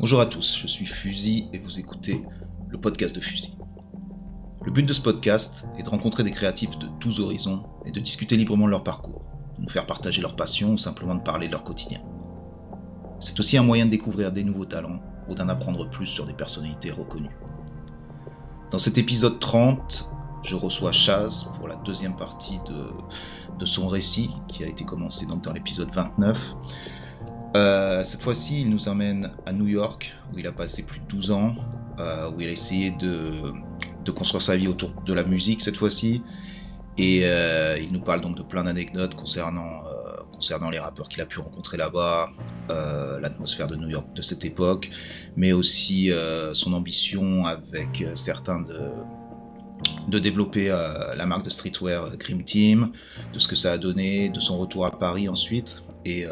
Bonjour à tous, je suis Fusil et vous écoutez le podcast de Fusil. Le but de ce podcast est de rencontrer des créatifs de tous horizons et de discuter librement de leur parcours, de nous faire partager leur passion ou simplement de parler de leur quotidien. C'est aussi un moyen de découvrir des nouveaux talents ou d'en apprendre plus sur des personnalités reconnues. Dans cet épisode 30, je reçois Chaz pour la deuxième partie de, de son récit qui a été commencé donc dans l'épisode 29. Euh, cette fois-ci, il nous emmène à New York, où il a passé plus de 12 ans, euh, où il a essayé de, construire sa vie autour de la musique cette fois-ci. Et euh, il nous parle donc de plein d'anecdotes concernant, les rappeurs qu'il a pu rencontrer là-bas, l'atmosphère de New York de cette époque, mais aussi son ambition avec certains de, développer la marque de streetwear Cream Team, de ce que ça a donné, de son retour à Paris ensuite. Et,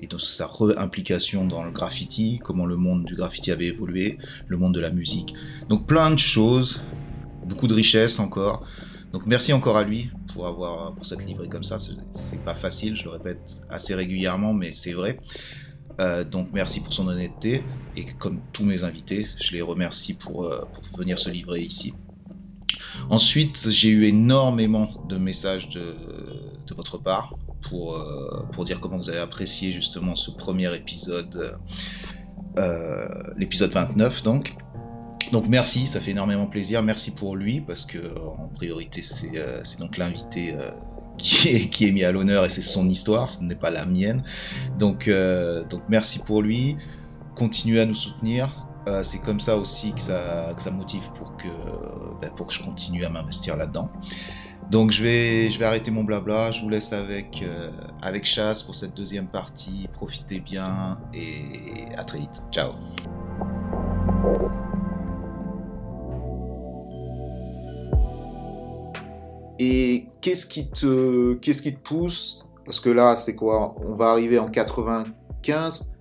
et de sa réimplication dans le graffiti, comment le monde du graffiti avait évolué, le monde de la musique. Donc plein de choses, beaucoup de richesses encore. Donc merci encore à lui pour avoir pour s'être livré comme ça. C'est pas facile, je le répète assez régulièrement, mais c'est vrai. Euh, donc merci pour son honnêteté et comme tous mes invités, je les remercie pour, euh, pour venir se livrer ici. Ensuite, j'ai eu énormément de messages de, de votre part pour, euh, pour dire comment vous avez apprécié justement ce premier épisode, euh, l'épisode 29 donc. Donc merci, ça fait énormément plaisir. Merci pour lui parce que en priorité c'est euh, donc l'invité qui est, qui est mis à l'honneur et c'est son histoire, ce n'est pas la mienne. Donc, donc merci pour lui. Continuez à nous soutenir. c'est comme ça aussi que ça, que ça motive pour que, ben, pour que je continue à m'investir là-dedans. Donc je vais, arrêter mon blabla, je vous laisse avec, euh, avec Chasse pour cette deuxième partie. Profitez bien et à très vite. Ciao. Et qu'est-ce qui te, qu'est-ce qui te pousse? Parce que là, c'est quoi? On va arriver en 95.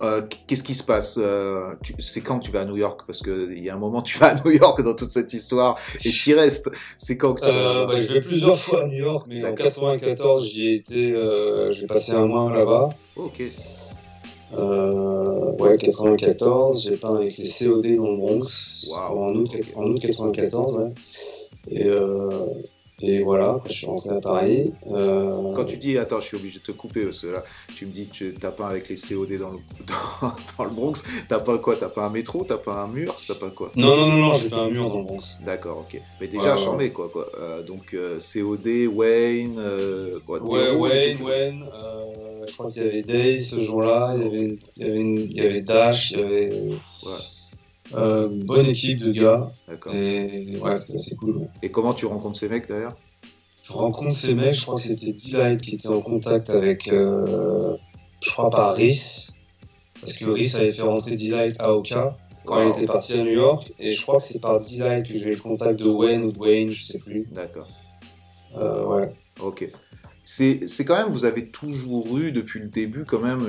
Euh, qu'est-ce qui se passe euh, C'est quand que tu vas à New York? Parce qu'il y a un moment, tu vas à New York dans toute cette histoire et tu restes. C'est quand que tu euh, bah, Je vais plusieurs fois à New York, mais en 94, j'y ai été. Euh, j'ai passé un mois là-bas. ok. ouais, 94, j'ai peint avec les COD dans le Bronx en, août, en août 94. Ouais. Et, et voilà, je suis rentré à Paris. Euh... Quand tu dis, attends, je suis obligé de te couper parce que là, tu me dis tu t'as pas avec les COD dans le, dans, dans le Bronx. T'as pas quoi T'as pas un métro T'as pas un mur T'as pas quoi? Non, non, non, non j'ai pas un mur dans le Bronx. D'accord, ok. Mais déjà, ouais, charmé quoi. quoi. Euh, donc, euh, COD, Wayne. Euh, quoi, ouais, Wayne, Wayne. Euh, je crois qu'il y avait Day ce jour-là. Il y avait, il y avait, une, il y avait Dash. Il y avait. Ouais. Euh, bonne équipe de gars. D'accord. Et ouais, c'était assez cool. Et comment tu rencontres ces mecs d'ailleurs? Je rencontre ces mecs, je crois que c'était Delight qui était en contact avec, euh, je crois pas Rhys, parce que Rhys avait fait rentrer Delight à Oka quand wow. il était parti à New York, et je crois que c'est par Delight que j'ai eu le contact de Wayne ou de Wayne, je sais plus. D'accord. Euh, ouais. Ok. C'est quand même, vous avez toujours eu depuis le début quand même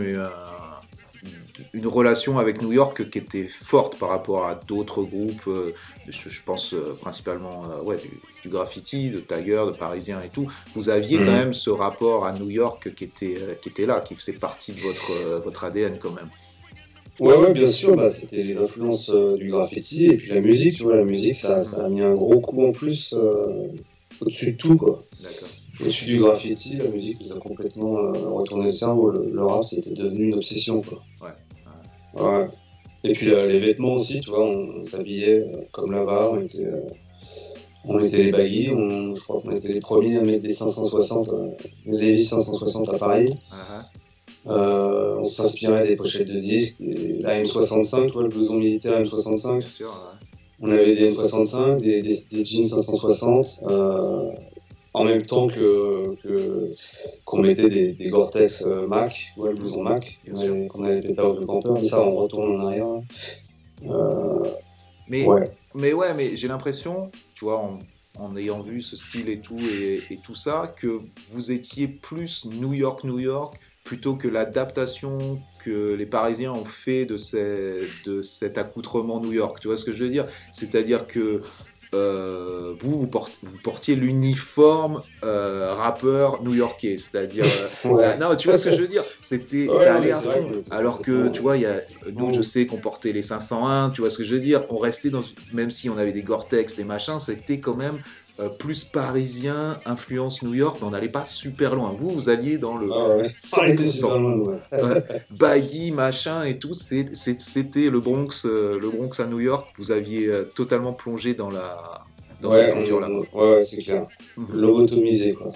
une relation avec New York qui était forte par rapport à d'autres groupes, euh, je, je, pense euh, principalement euh, ouais, du, du, graffiti, de Tiger, de Parisien et tout. Vous aviez mmh. quand même ce rapport à New York qui était, qui était là, qui faisait partie de votre, votre ADN quand même. Ouais, ouais, bien sûr, bah, c'était les influences du graffiti et puis la musique, tu vois, la musique, ça, ça a mis un gros coup en plus au-dessus de tout, quoi. D'accord. Je suis du graffiti, la musique nous a complètement retourné le cerveau. Le, le rap, c'était devenu une obsession. Quoi. Ouais. Ouais. Et puis euh, les vêtements aussi, tu vois, on, on s'habillait euh, comme là-bas, on était, euh, on était les baggy, on, je crois qu'on était les premiers à mettre des 560, des Levi's 560 à Paris. Uh -huh. on s'inspirait des pochettes de disques, la M65, tu vois, le blouson militaire M65. Bien sûr, ouais. On avait des M65, des, des, des jeans 560 en même temps que qu'on qu mettait des, des Gore-Tex euh, Mac, ouais, le blouson Mac, qu'on avait pété au campeur, mais ça on retourne en arrière. Euh, mais, ouais. mais ouais, mais j'ai l'impression, tu vois, en, en, ayant vu ce style et tout, et, et, tout ça, que vous étiez plus New York, New York, plutôt que l'adaptation que les Parisiens ont fait de, ces, de cet accoutrement New York. Tu vois ce que je veux dire? C'est-à-dire que euh, vous, vous, portiez l'uniforme euh, rappeur new-yorkais, c'est-à-dire, euh, non, tu vois ce que je veux dire, c'était, ça allait à fond. Alors que, tu vois, y a, nous, je sais qu'on portait les 501, tu vois ce que je veux dire, on restait dans, même si on avait des Gore-Tex, les machins, c'était quand même plus parisien, influence New York, mais on n'allait pas super loin. Vous, vous alliez dans le ah 100%. baggy, machin et tout, c'était le Bronx, le Bronx à New York. Vous aviez totalement plongé dans la dans cette culture-là. Ouais, c'est clair. Mhm. Lobotomisé, quoi.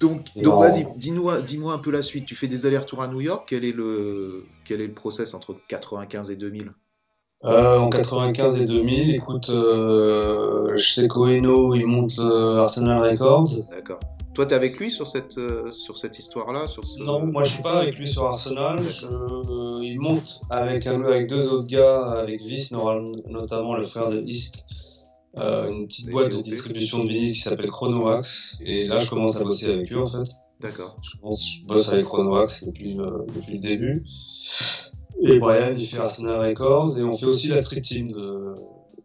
donc, donc vas-y, dis-moi dis un peu la suite. Tu fais des allers-retours à New York. Quel est le, quel est le process entre 95 et 2000 euh, en 95 et 2000, écoute, euh, je sais qu'Oeno, il monte Arsenal Records. D'accord. Toi, tu es avec lui sur cette, euh, sur cette histoire-là sur Non, moi je suis pas avec lui sur Arsenal. il monte avec, avec deux autres gars, avec Vice notamment le frère de East, une petite boîte de distribution de vinyle qui s'appelle Chronowax. Et là, je commence à bosser avec eux en fait. D'accord. Je, je bosse avec Chronowax depuis, depuis le début. Et Brian, il fait Arsenal Records, et on fait aussi la street team de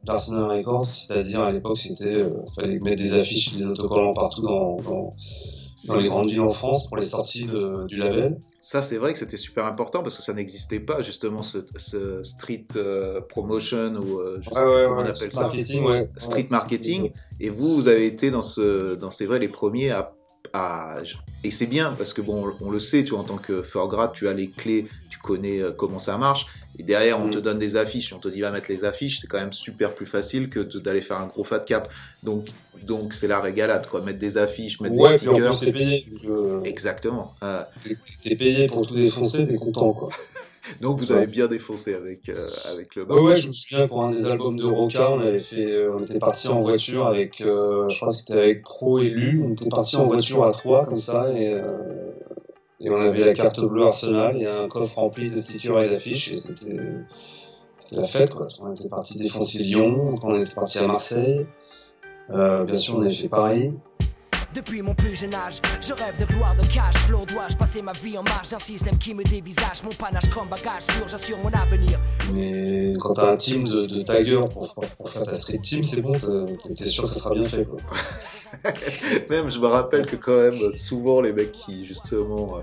d'Arsenal Records, c'est-à-dire à, l'époque, c'était, euh, fallait mettre des affiches, des autocollants partout dans, dans, dans les grandes villes en France pour les sorties du label. Ça, c'est vrai que c'était super important parce que ça n'existait pas, justement, ce, ce street euh, promotion ou euh, je sais pas comment on appelle ça? Marketing, ouais. Street marketing. Et vous, vous avez été dans, ce, dans c'est vrai, les premiers à et c'est bien parce que bon, on le sait, tu vois, en tant que Forgrad, tu as les clés, tu connais euh, comment ça marche. Et derrière, on te mm. donne des affiches, on te dit va mettre les affiches, c'est quand même super plus facile que d'aller faire un gros fat cap. Donc, donc c'est la régalade, quoi. Mettre des affiches, mettre des stickers. Puis en payé. Exactement. Ah. T'es payé pour tout défoncer, t'es content, quoi. Donc vous avez bien défoncé avec, euh, avec le bas. Ouais, je me souviens pour un des albums de Roca, on avait fait, euh, on était parti en voiture avec, euh, je crois que c'était avec Pro et Lu, on était parti en voiture à trois comme ça et, et on avait la carte bleue Arsenal et un coffre rempli de stickers et d'affiches et c'était c'était la fête quoi. On était parti défoncer Lyon, on était parti à Marseille, bien sûr on avait fait Paris. Depuis mon plus jeune âge, je rêve de gloire, de cash, flow, dois-je passer ma vie en marge d'un système qui me dévisage Mon panache comme bagage sûr, j'assure mon avenir. Mais quand t'as un team de, de Tiger pour, pour, faire ta street team, c'est bon, t'es sûr que ça sera bien fait. Quoi. même, je me rappelle que quand même, souvent les mecs qui justement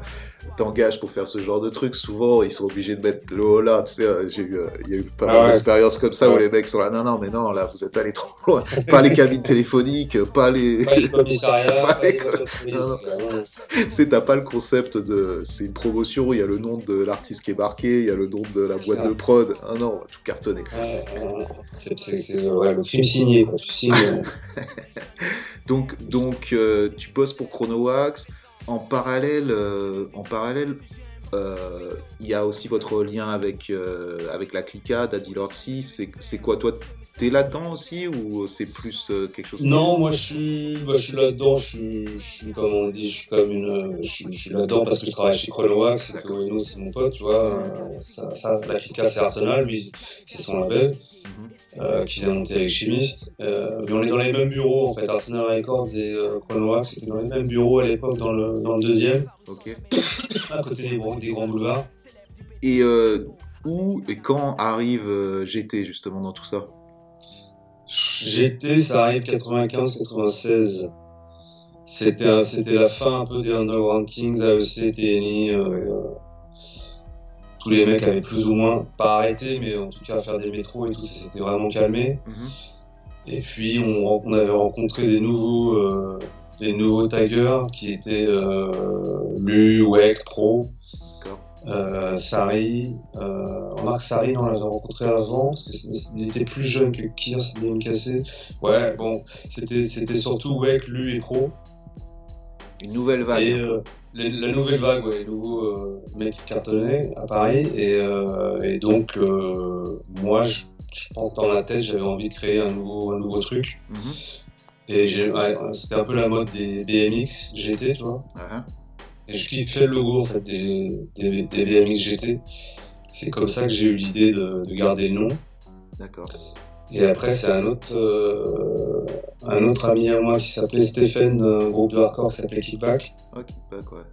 t'engages pour faire ce genre de truc, souvent ils sont obligés de mettre le haut là. Tu sais, euh, j'ai eu, euh, il y a eu pas mal ah d'expériences comme ça où les mecs sont là, non, non, mais non, là vous êtes allé trop loin. pas les cabines téléphoniques, pas les. Pas les commissariats. C'est, t'as pas le concept de. C'est une promotion où il y a le nom de l'artiste qui est marqué, il y a le nom de la boîte de prod. Ah non, on va tout cartonner. c'est, le film signé, quoi. Tu signes. donc, donc tu bosses pour Chronowax. En parallèle, euh, en parallèle euh, il y a aussi votre lien avec, euh, avec la Clica, Daddy Lorsi. C'est quoi, toi T'es là-dedans aussi ou c'est plus quelque chose Non, moi je suis, bah, je suis là-dedans. Je, suis, comme on dit, je suis comme une, je, suis là-dedans parce que je travaille chez Chronowax et que c'est mon pote, tu vois. Ça, ça la Clica c'est Arsenal, lui c'est son label. Mhm. Euh, qui vient monter avec Chimiste. Euh, mais on est dans les mêmes bureaux en fait. Arsenal Records et euh, Chronowax c'était dans les mêmes bureaux à l'époque dans le, dans le deuxième. Ok. à côté des, des grands boulevards. Et où et quand arrive GT justement dans tout ça? GT, ça arrive 95-96. C'était c'était la fin un peu des Underground Kings, AEC, TNI. Euh, tous les mecs avaient plus ou moins, pas arrêté, mais en tout cas faire des métros et tout, ça s'était vraiment calmé. Mhm. Et puis on, avait rencontré des nouveaux, des nouveaux taggers qui étaient euh, Lu, Weck, Pro, euh, Sari. Euh, Marc Sari, on l'avait rencontré avant, parce qu'il était plus jeune que Kier, c'était une cassé. Ouais, bon, c'était surtout Weck, Lu et Pro. Une nouvelle vague. Et, euh, la nouvelle vague, ouais, les nouveaux euh, mecs cartonnaient à Paris. Et, et donc, moi, je, je, pense dans la tête, j'avais envie de créer un nouveau, un nouveau truc. Mm -hmm. Et c'était un peu la mode des BMX GT, tu vois. Uh -huh. Et je kiffais le logo en fait, des, des, des BMX GT. C'est comme ça que j'ai eu l'idée de, de, garder le nom. D'accord. Et après, c'est un autre, euh, un autre ami à moi qui s'appelait Stéphane, d'un groupe de hardcore qui s'appelait Kickback. Oh, Kickback, ouais.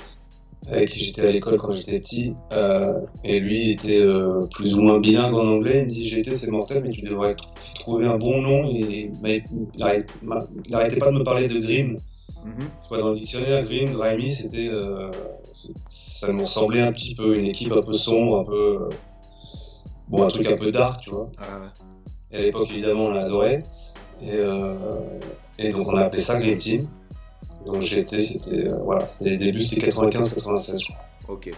Avec qui j'étais à l'école quand j'étais petit. Euh, et lui, il était euh, plus ou moins bilingue en anglais. Il me dit GT, c'est mortel, mais tu devrais trouver un bon nom. Et, il n'arrêtait pas de me parler de Grimm. Mhm. Dans le dictionnaire, Grimm, Grimy, c'était. Euh, ça me semblait un petit peu une équipe un peu sombre, un peu. bon, un truc un peu dark, tu vois. Ah et à l'époque, évidemment, on l'adorait. Et, et donc, on a appelé ça Green Team. Donc j'étais, c'était euh, voilà, c'était les débuts, c'était 95-96, je crois. Ok.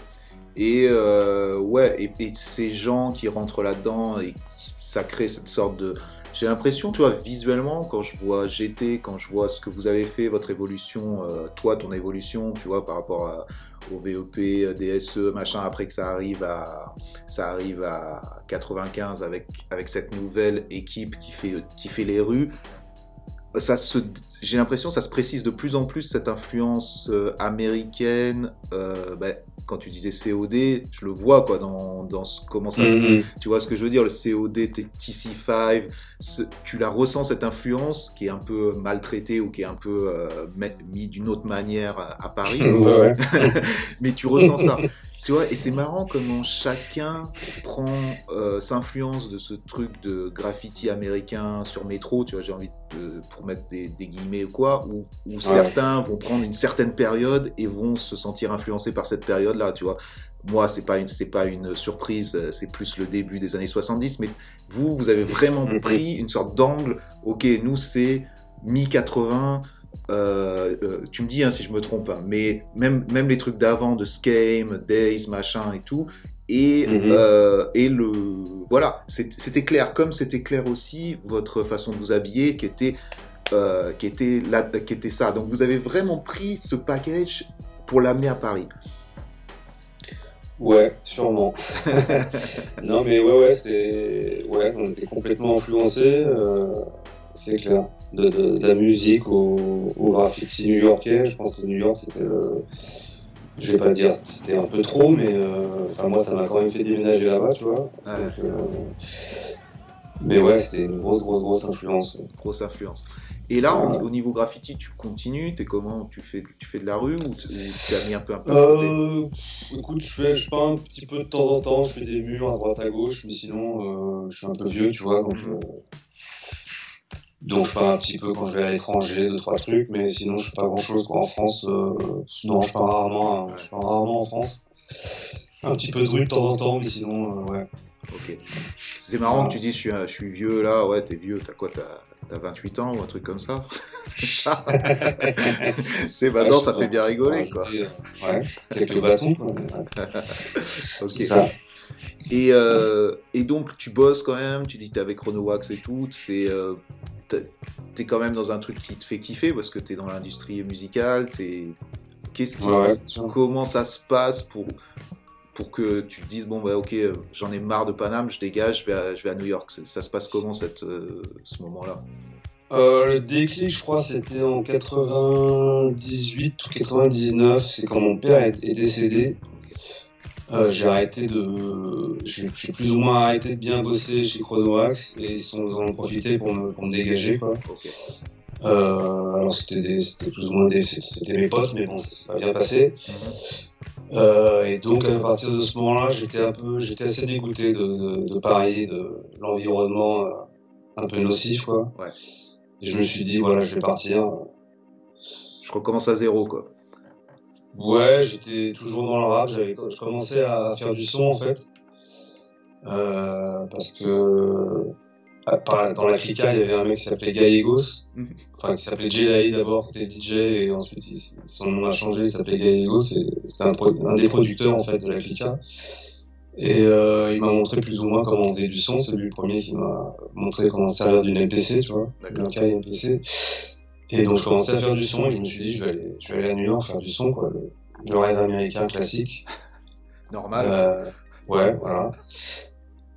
Et euh, ouais, et, ces gens qui rentrent là-dedans et ça crée cette sorte de. J'ai l'impression, tu vois, visuellement, quand je vois GT, quand je vois ce que vous avez fait, votre évolution, euh, toi, ton évolution, tu vois, par rapport à, au VEP, DSE, machin, après que ça arrive à, ça arrive à 95 avec, avec cette nouvelle équipe qui fait, qui fait les rues, ça se, j'ai l'impression que ça se précise de plus en plus cette influence euh, américaine. Euh, bah, quand tu disais COD, je le vois quoi dans, dans comment ça, mm-hmm. tu vois ce que je veux dire, le COD, TC5, tu la ressens cette influence qui est un peu maltraitée ou qui est un peu euh, mis d'une autre manière à, Paris, mais tu ressens ça. Tu vois, et c'est marrant comment chacun prend euh, s'influence de ce truc de graffiti américain sur métro, tu vois, j'ai envie de, pour mettre des, guillemets ou quoi, où, certains vont prendre une certaine période et vont se sentir influencés par cette période-là, tu vois. Moi, c'est pas une, c'est pas une surprise, c'est plus le début des années 70, mais vous, vous avez vraiment pris une sorte d'angle, ok, nous c'est mi-80, euh, euh, tu me dis hein, si je me trompe, hein, mais même, même les trucs d'avant, de Skame, Days, machin et tout, et, mhm. euh, et le voilà, c'était clair, comme c'était clair aussi votre façon de vous habiller qui était, qui, était là, qui était ça. Donc vous avez vraiment pris ce package pour l'amener à Paris. Ouais, sûrement. non mais ouais, ouais, ouais, on était complètement influencé, c'est clair de, la musique au, au graffiti new-yorkais. Je pense que New York, c'était. je vais pas dire c'était un peu trop, mais euh, enfin moi, ça m'a quand même fait déménager là-bas, tu vois. Euh, mais ouais, c'était une grosse, grosse, grosse influence. Grosse influence. Et là, au niveau graffiti, tu continues? T'es comment? Tu fais, tu fais de la rue ou tu as mis un peu un peu euh, Écoute, je fais, je peins un petit peu de temps en temps. Je fais des murs à droite à gauche, mais sinon, euh, je suis un peu vieux, tu vois. Donc, mhm. Donc je peins un petit peu quand je vais à l'étranger, deux trois trucs, mais sinon je fais pas grand chose quoi en France. Euh, non, je peins rarement, hein. je peins rarement en France. Un petit peu de rue de temps en temps, mais sinon euh, ouais. Ok. C'est marrant que tu dis je suis, je suis vieux là, ouais t'es vieux, t'as quoi t'as 28 ans ou un truc comme ça? C'est ça? C'est maintenant ça fait bien rigoler quoi. Ouais, quelques bâtons quoi. ok. Ça. Et, euh, et, donc, tu bosses quand même, tu dis que tu avec Chronowax et tout, c'est, euh, tu es quand même dans un truc qui te fait kiffer parce que tu es dans l'industrie musicale, Qu'est-ce qui, comment ça se passe pour, pour que tu te dises, bon, bah, ok, j'en ai marre de Paname, je dégage, je vais à, je vais à New York. Ça se passe comment cette, euh, ce moment-là? Le déclic, je crois, c'était en 98 ou 99. C'est quand mon père est décédé. Euh, j'ai arrêté de, j'ai plus ou moins arrêté de bien bosser chez Chronoax et ils, sont, en ont profité pour me, pour me dégager quoi. Euh, alors c'était plus ou moins des, c'était mes potes mais bon ça s'est pas bien passé. Mhm. Euh, et donc à partir de ce moment-là, j'étais un peu, j'étais assez dégoûté de, de, Paris, de l'environnement euh, un peu nocif quoi. Ouais. Et je me suis dit voilà, je vais partir. Je recommence à zéro quoi. Ouais, j'étais toujours dans le rap. Je commençais à faire du son en fait. Euh, parce que dans la clica, il y avait un mec qui s'appelait Gallegos, mhm. enfin qui s'appelait Jay d'abord, qui était DJ, et ensuite son nom a changé, il s'appelait Gallegos, c'était un, des producteurs en fait de la clica. Et euh, il m'a montré plus ou moins comment on faisait du son, c'est lui le premier qui m'a montré comment servir d'une MPC, tu vois, une MPC. Et donc je commençais à faire du son et je me suis dit je vais aller, je vais aller à New York faire du son, quoi, le, rêve américain classique. Normal. Euh, ouais, voilà.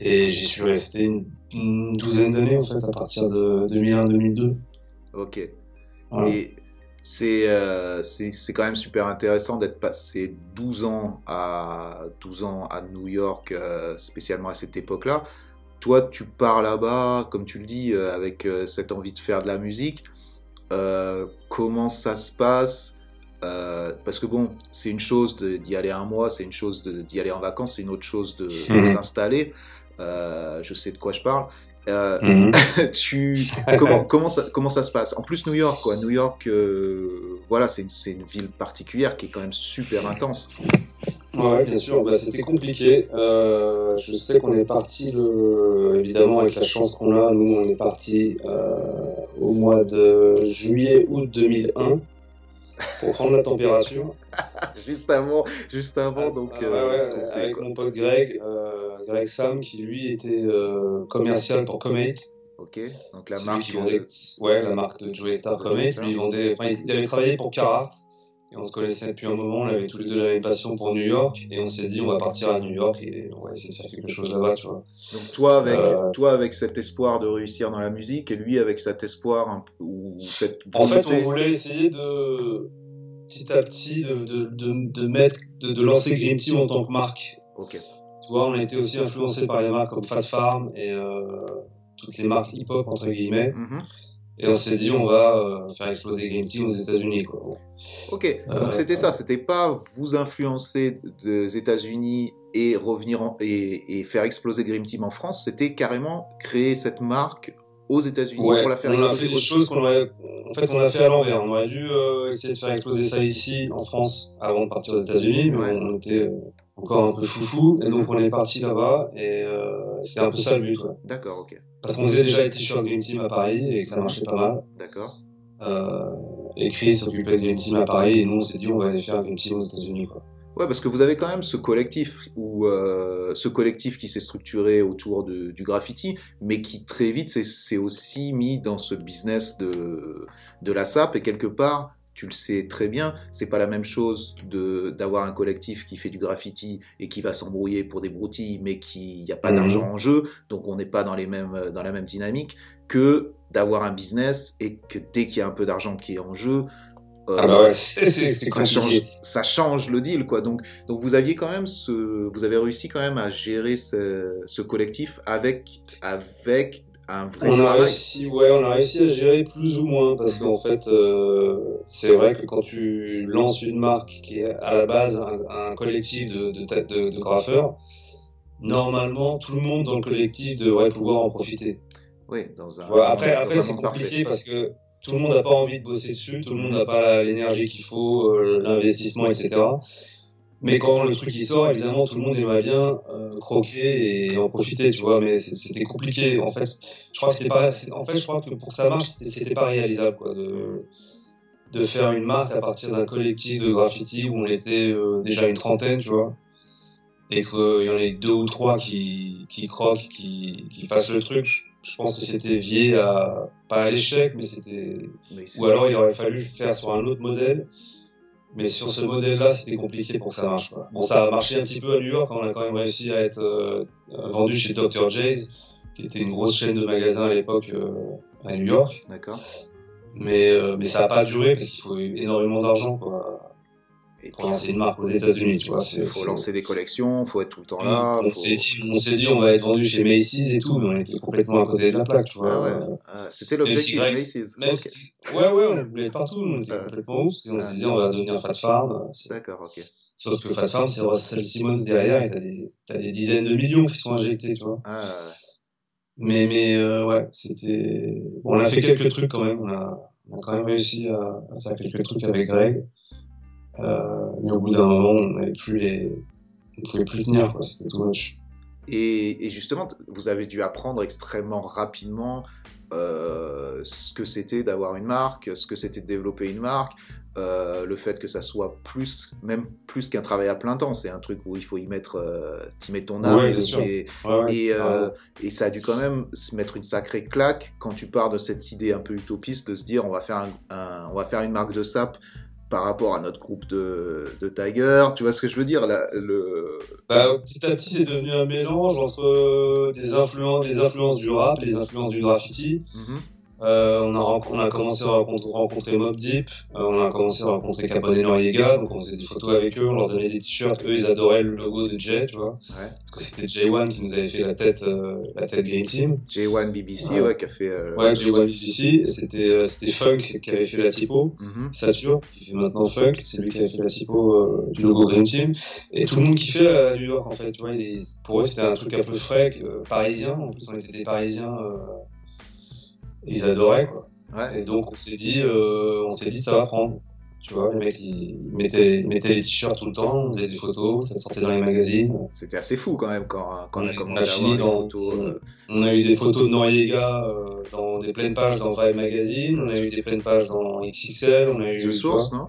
Et j'y suis resté une, douzaine d'années en fait, à partir de 2001-2002. Ok. Et euh, c'est c'est quand même super intéressant d'être passé 12 ans à 12 ans à New York, euh, spécialement à cette époque-là. Toi, tu pars là-bas, comme tu le dis, avec cette envie de faire de la musique. Euh, comment ça se passe? Euh, parce que bon, c'est une chose d'y aller un mois, c'est une chose d'y aller en vacances, c'est une autre chose de, Mhm. s'installer. Euh, je sais de quoi je parle. Euh, Mhm. tu comment comment ça comment ça se passe? En plus New York quoi, New York, euh, voilà, c'est c'est une ville particulière qui est quand même super intense. Ouais, bien sûr, bah, c'était compliqué. Euh, je sais qu'on est parti, le... évidemment, avec la chance qu'on a, nous, on est parti euh, au mois de juillet-août 2001 pour prendre la température. Juste avant, juste avant donc. Ah, ouais, euh, ouais, avec quoi mon pote Greg, euh, Greg Sam, qui lui était euh, commercial pour Comate. Ok, donc la marque. qui vendait- ouais, la marque de Joey Star de Star. Lui, il, vendait... enfin, il avait travaillé pour Carhartt. Et on se connaissait depuis un moment, on avait tous les deux la même passion pour New York, et on s'est dit on va partir à New York et on va essayer de faire quelque chose là-bas, tu vois. Donc toi avec Euh, toi avec cet espoir de réussir dans la musique et lui avec cet espoir ou cette En fait, on voulait essayer de petit à petit de, de, de, de mettre, de, lancer Green Team en tant que marque. Ok. Tu vois, on a été aussi influencé par les marques comme Fat Farm et euh, toutes les marques hip-hop entre guillemets. Mhm. Et on s'est dit on va euh, faire exploser Green Team aux États-Unis. Ok, Euh, donc c'était ça, c'était pas vous influencer des États-Unis et revenir en- et, et faire exploser Dream Team en France, c'était carrément créer cette marque aux États-Unis Ouais, pour la faire on a exploser. fait des choses qu'on aurait, en fait, on a fait à l'envers. On aurait dû euh, essayer de faire exploser ça ici, en France, avant de partir aux États-Unis, mais Ouais. on était euh, encore un peu foufou, et donc on est parti là-bas, et euh, c'était un peu ça le but, ouais. D'accord, ok, Parce qu'on faisait déjà les t-shirts Green Team à Paris, et que ça marchait pas mal. d'accord. Euh, et Chris s'occupait de Green Team à Paris, et nous on s'est dit on va aller faire Green Team aux États-Unis, quoi. Ouais, parce que vous avez quand même ce collectif ou euh, ce collectif qui s'est structuré autour de, du graffiti, mais qui très vite s'est- aussi mis dans ce business de, de la SAP et quelque part. Tu le sais très bien, c'est pas la même chose de d'avoir un collectif qui fait du graffiti et qui va s'embrouiller pour des broutilles, mais qui n'y a pas Mhm. d'argent en jeu, donc on n'est pas dans les mêmes dans la même dynamique que d'avoir un business et que dès qu'il y a un peu d'argent qui est en jeu, euh, Ah bah ouais, ça change, compliqué. ça change le deal, quoi. Donc, donc vous aviez quand même ce, vous avez réussi quand même à gérer ce, ce collectif avec, avec un vrai On a réussi, ouais, on a réussi à gérer plus ou moins parce qu'en fait, euh, c'est vrai que quand tu lances une marque qui est à la base un, un collectif de, de, têtes de, de graffeurs, normalement tout le monde dans le collectif devrait pouvoir en profiter. Oui, dans un. Tu vois, après, dans après c'est compliqué parfait. parce que tout le monde n'a pas envie de bosser dessus, tout le monde n'a pas l'énergie qu'il faut, euh, l'investissement, etc. Mais quand le truc il sort, évidemment, tout le monde aimerait bien euh, croquer et en profiter, tu vois. Mais c'était compliqué. En fait, je crois que pour que ça marche, c'était- pas réalisable, quoi, de de faire une marque à partir d'un collectif de graffiti où on était euh, déjà une trentaine, tu vois, et qu'il y en ait deux ou trois qui croquent, qui fassent le truc. Je, pense que c'était vié à pas à l'échec, mais c'était ou alors il aurait fallu faire sur un autre modèle. Mais sur ce modèle-là, c'était compliqué pour que ça marche. Quoi. Bon, ça a marché un petit peu à New York. On a quand même réussi à être euh, euh, vendu chez Dr. J's, qui était une grosse chaîne de magasins à l'époque euh, à New York. D'accord. Mais, euh, mais ça n'a pas duré parce qu'il faut énormément d'argent quoi, Et lancer une marque aux États-Unis. Tu vois, c'est- il faut c'est- lancer des collections, il faut être tout le temps là. on faut- s'est dit, on s'est dit, on va être vendu chez Macy's et tout, mais on était complètement à côté de la plaque. Tu vois. Ah ouais. Ah, C'était l'objectif, Même Macy's. Même Ok. si- Ouais, ouais, on voulait partout, on était Euh. complètement ouf. On se disait, on va devenir Fat Farm. C'est- D'accord, ok. Sauf que Fat Farm, c'est Russell Simmons derrière et t'as des, des dizaines de millions qui sont injectés, tu vois. Ah, Mais, mais euh, ouais, c'était. Bon, on a fait quelques trucs quand même. On a, on a quand même réussi à, à faire quelques trucs avec Greg. Euh, mais au bout d'un moment, on n'avait plus les. On pouvait plus tenir. C'était too much. Et, et justement, vous avez dû apprendre extrêmement rapidement euh, ce que c'était d'avoir une marque, ce que c'était de développer une marque, euh, le fait que ça soit plus, même plus qu'un travail à plein temps. C'est un truc où il faut y mettre, euh, t'y mets ton âme Ouais, et, et, Ouais, ouais, et, euh, carrément. et ça a dû quand même se mettre une sacrée claque quand tu pars de cette idée un peu utopiste de se dire on va faire, un, un- on va faire une marque de sap par rapport à notre groupe de, de Tiger. Tu vois ce que je veux dire là, le... Bah, petit à petit, c'est devenu un mélange entre des influences, des influences du rap, les influences du graffiti. Mhm. Euh, on, a on a commencé à rencontrer, Mob Deep, euh, on a commencé à rencontrer Capote et Noriega, donc on faisait des photos avec eux, on leur donnait des t-shirts. Eux, ils adoraient le logo de Jay, tu vois. Ouais. Parce que c'était J1 qui nous avait fait la tête, euh, la tête Game Team. J1 BBC, ouais, qui a fait. ouais, J1 BBC. C'était c'était Funk qui avait fait la typo. Mm Satur, qui fait maintenant Funk, c'est lui qui avait fait la typo du logo Game Team. Et tout le monde kiffait à New York, en fait. Tu vois, pour eux, c'était un truc un peu frais, parisien. En plus, on était des Parisiens ils adoraient quoi. Ouais. Et donc on s'est dit, euh, on s'est dit ça va prendre. Tu vois, les mecs ils mettaient, mettaient les t-shirts tout le temps, on faisait des photos, ça sortait dans les magazines. C'était assez fou quand même quand, quand on, a commencé à avoir des photos. Euh. On, a eu des photos de Noriega euh, dans des pleines pages dans Vibe Magazine, on a eu des pleines pages dans XXL, on a eu. The Source, non?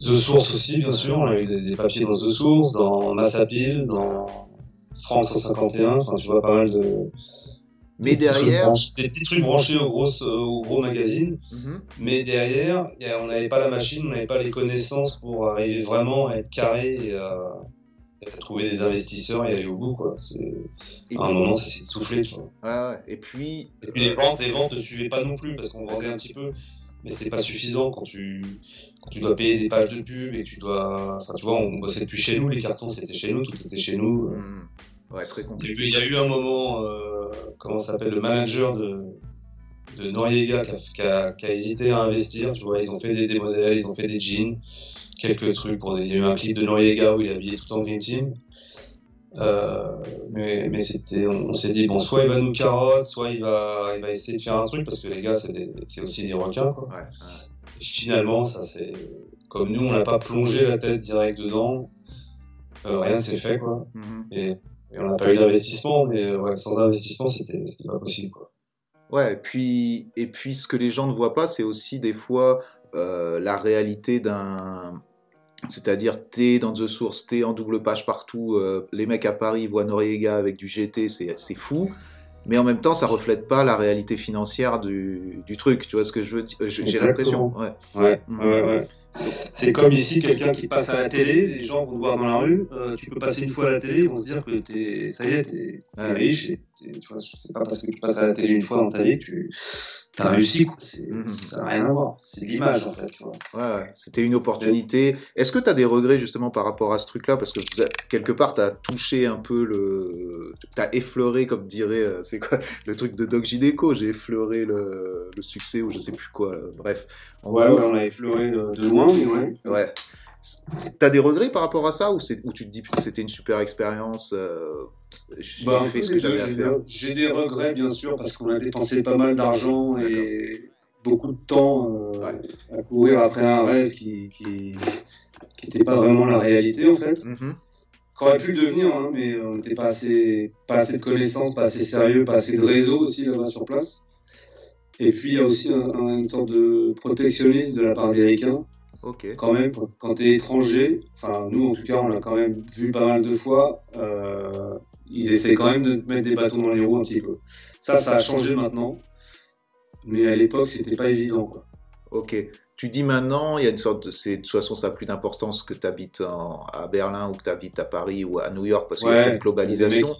The Source aussi, bien sûr, on a eu des, papiers dans The Source, dans Massapil, dans France 151, enfin tu vois pas mal de mais derrière. Des petits trucs branchés aux, grosses, aux gros magazines. Mais derrière, on n'avait pas la machine, on n'avait pas les connaissances pour arriver vraiment à être carré et à, trouver des investisseurs et aller au bout. Quoi. À un moment, ça s'est soufflé. Tu vois. Ouais, Et puis. Et puis les ventes, les ventes ne suivaient pas non plus parce qu'on vendait un petit peu. Mais c'était pas suffisant quand tu, quand tu dois payer des pages de pub et que tu dois. Enfin, tu vois, on bossait plus chez nous, les cartons c'était chez nous, tout était chez nous. Mhm. Ouais, très compliqué. il y a eu un moment. Euh, comment s'appelle, le manager de, de Noriega qui a, qui, a, hésité à investir. Tu vois, ils ont fait des, modèles, ils ont fait des jeans, quelques trucs. Pour des... Il y a eu un clip de Noriega où il est habillé tout en green team. Euh, mais, mais c'était, on, s'est dit bon, soit il va nous carotte, soit il va, il va essayer de faire un truc parce que les gars, c'est, aussi des requins. Quoi. Ouais, finalement, ça c'est comme nous, on n'a pas plongé la tête direct dedans. Euh, rien ne s'est fait quoi. Et et on n'a pas eu d'investissement, mais euh, ouais, sans investissement, c'était pas possible. Quoi. Ouais, et puis, et puis ce que les gens ne voient pas, c'est aussi des fois euh, la réalité d'un. C'est-à-dire, t'es dans The Source, t'es en double page partout, euh, les mecs à Paris voient Noriega avec du GT, c'est fou, mais en même temps, ça reflète pas la réalité financière du, du truc, tu vois ce que je veux dire J'ai l'impression. Ouais. Ouais, ouais, ouais. C'est comme ici, quelqu'un qui passe à la télé, les gens vont te voir dans la rue, euh, tu peux passer une fois à la télé, ils vont se dire que es, ça y est, t'es es riche, et tu vois, c'est pas parce que tu passes à la télé une fois dans ta vie que tu, t'as réussi, quoi. Mhm. Ça n'a rien à voir. C'est l'image, en fait. Tu vois. Ouais, ouais. c'était une opportunité. Est-ce que tu as des regrets, justement, par rapport à ce truc-là? Parce que quelque part, tu as touché un peu le. Tu as effleuré, comme dirait. Euh, c'est quoi Le truc de Doc Gideco. J'ai effleuré le... le, succès, ou je sais plus quoi. Bref. ouais, ouais, on a effleuré de, loin, mais ouais. Ouais. T'as des regrets par rapport à ça ou, ou tu te dis que c'était une super expérience euh, J'ai bah, fait ce que j'avais à faire. J'ai des regrets bien sûr parce qu'on a dépensé pas mal d'argent et beaucoup de temps euh, à courir après un rêve qui qui n'était pas vraiment la réalité en fait. Mm aurait pu le devenir, hein, mais on n'était pas assez, pas assez de connaissances, pas assez sérieux, pas assez de réseau aussi là-bas sur place. Et puis il y a aussi une sorte de protectionnisme de la part des Ricains quand même, quand tu es étranger, enfin nous en tout cas on l'a quand même vu pas mal de fois, euh, ils essaient quand même de te mettre des bâtons dans les roues un petit peu. Ça, ça a changé maintenant, mais à l'époque c'était pas évident. Quoi. Ok. Tu dis maintenant, il y a une sorte de. De toute façon, ça a plus d'importance que tu habites à Berlin ou que tu habites à Paris ou à New York parce qu'il y a cette globalisation.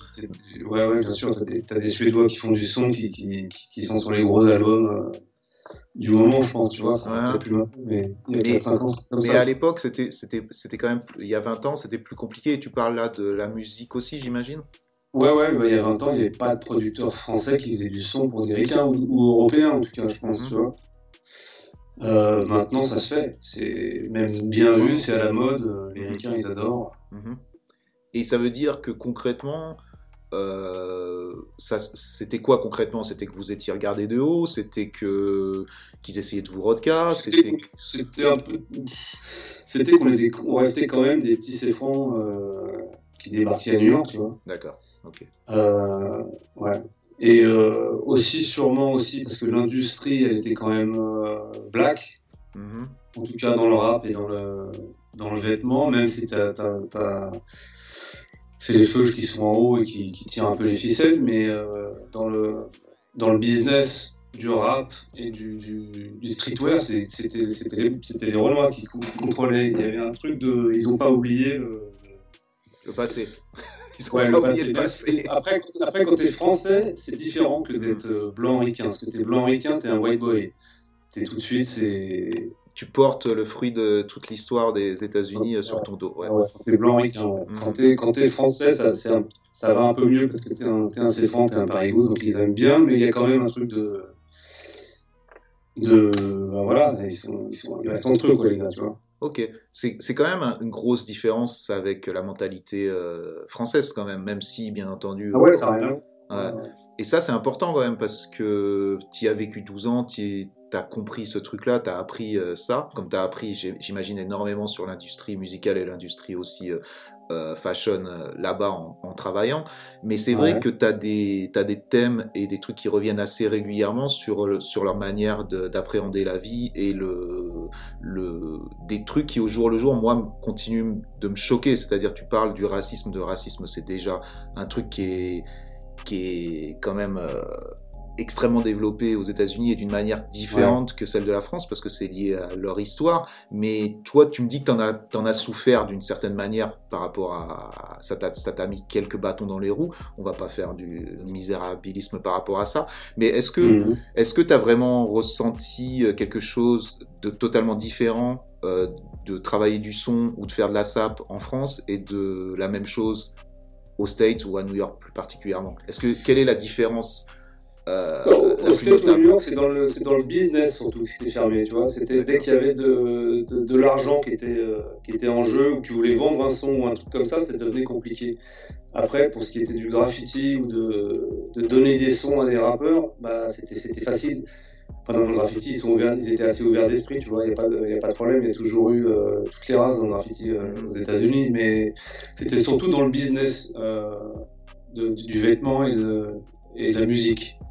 ouais, ouais, bien sûr. Tu as, des Suédois qui font du son, qui, qui, qui sont sur les gros albums. Euh, du moment, je pense, tu vois. plus mais il y a 5 ans. mais à l'époque, c'était, c'était, c'était quand même, il y a 20 ans, c'était plus compliqué. Et tu parles là de la musique aussi, j'imagine? Ouais, ouais, bah, il y a 20 ans, il n'y avait pas de producteurs français qui faisaient du son pour des ricains ou, européens, en tout cas, je pense, mhm. tu vois. Euh, maintenant, ça se fait. C'est même bien vu, c'est à la mode. Les ricains, ils adorent. Mhm. Et ça veut dire que concrètement, euh, ça, c'était quoi concrètement? C'était que vous étiez regardé de haut? C'était que qu'ils essayaient de vous rodka C'était un peu. C'était qu'on était, on restait quand même des petits séfrans euh, qui débarquaient à New York, tu vois. D'accord. Ok. Euh, ouais. Et aussi, sûrement aussi, parce que l'industrie, elle était quand même black. Mm-hmm. En tout cas, dans le rap et dans le, dans le vêtement, même si t'as c'est les feux qui sont en haut et qui, tirent un peu les ficelles, mais euh, dans, le, dans le business du rap et du, du, streetwear, c'était les, les Renois qui contrôlaient. Il y avait un truc de. Ils n'ont pas oublié le, le passé. Ils ont pas oublié le passé. Après, après, quand t'es français, c'est différent que d'être blanc ricain. Parce que t'es blanc ricain, t'es un white boy. T'es tout de suite, c'est tu portes le fruit de toute l'histoire des États-Unis euh, sur ton dos. Ouais. Ouais, quand t'es blanc, mm. quand t'es français, ça, ça, va un peu mieux parce que t'es un, es un Céphran, t'es un Parigo, donc ils aiment bien, mais il y a quand même un truc de. de ben voilà, ils, sont, ils, sont, ils restent entre eux, quoi, les gars, tu vois. Ok, c'est quand même une grosse différence avec la mentalité euh, française, quand même, même si, bien entendu. Ah ouais, ça rien. Ouais. Et ça, c'est important quand même parce que tu as vécu 12 ans, tu as compris ce truc-là, tu as appris euh, ça, comme tu as appris, j'imagine, énormément sur l'industrie musicale et l'industrie aussi euh, euh, fashion là-bas en, travaillant. Mais c'est vrai que tu as, des, as des thèmes et des trucs qui reviennent assez régulièrement sur, sur leur manière d'appréhender la vie et le, le, des trucs qui, au jour le jour, moi, continuent de me choquer. C'est-à-dire, tu parles du racisme, de racisme, c'est déjà un truc qui est qui est quand même euh, extrêmement développée aux États-Unis et d'une manière différente que celle de la France parce que c'est lié à leur histoire. Mais toi, tu me dis que tu en as, en as souffert d'une certaine manière par rapport à. Ça t'a mis quelques bâtons dans les roues. On va pas faire du misérabilisme par rapport à ça. Mais est-ce que mhm. est-ce que tu as vraiment ressenti euh, quelque chose de totalement différent euh, de travailler du son ou de faire de la SAP en France et de la même chose aux States ou à New York plus particulièrement? Est-ce que quelle est la différence euh, à New York, c'est dans, le, dans le business surtout que c'était fermé. Tu vois, c'était dès qu'il y avait de, de, de l'argent qui était, euh, qui était en jeu ou que tu voulais vendre un son ou un truc comme ça, ça devenait compliqué. Après, pour ce qui était du graffiti ou de, de donner des sons à des rappeurs, bah, c'était facile. Dans le graffiti, ils, sont ouverts, ils étaient assez ouverts d'esprit, tu vois, il n'y a, pas de, a pas de problème, il y a toujours eu euh, toutes les races dans le graffiti euh, aux États-Unis, mais c'était surtout dans le business du vêtement et de, et de la musique. que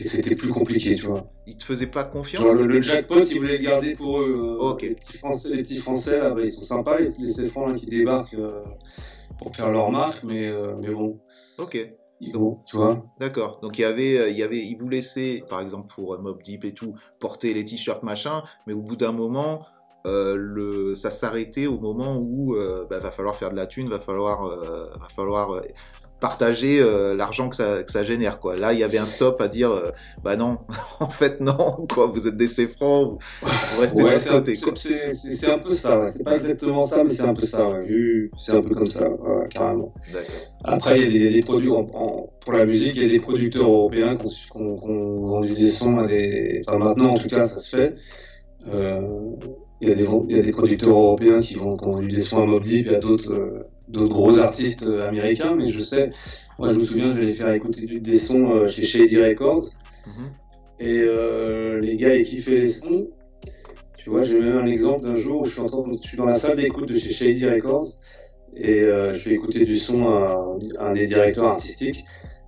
c'était plus compliqué, tu vois. Ils te faisaient pas confiance? Le, jackpot, ils voulaient le garder pour eux. Les petits Français, les petits Français là, bah, ils sont sympas, les, les francs qui débarquent pour faire leur marque, mais, mais bon. Ok tu vois. D'accord. Donc il y avait, euh, il y avait, ils vous laissaient, par exemple pour euh, Mob Deep et tout, porter les t-shirts machin, mais au bout d'un moment, euh, le, ça s'arrêtait au moment où euh, bah, va falloir faire de la thune, va falloir, va falloir partager euh, l'argent que ça, que ça génère quoi. Là, il y avait un stop à dire euh, bah non, en fait non quoi, vous êtes des francs, vous, restez de l'autre côté. C'est un peu ça, c'est pas exactement ça, mais c'est un peu ça. C'est un peu comme ça, carrément. Après, il y a des, produits pour la musique, il y a des producteurs européens qui ont, vendu des sons à des. Enfin, maintenant en tout cas, ça se fait. Euh, il y, a des, il y a des producteurs européens qui, vont, qui ont vendu des sons à Mob Deep et à d'autres d'autres gros artistes euh, américains, mais je sais, moi je me souviens, j'allais faire écouter des sons euh, chez Shady Records, mhm. et euh, les gars ils kiffaient les sons. Tu vois, j'ai même un exemple d'un jour où je suis, en train, je suis dans la salle d'écoute de chez Shady Records, et je fais écouter du son à, un des directeurs artistiques,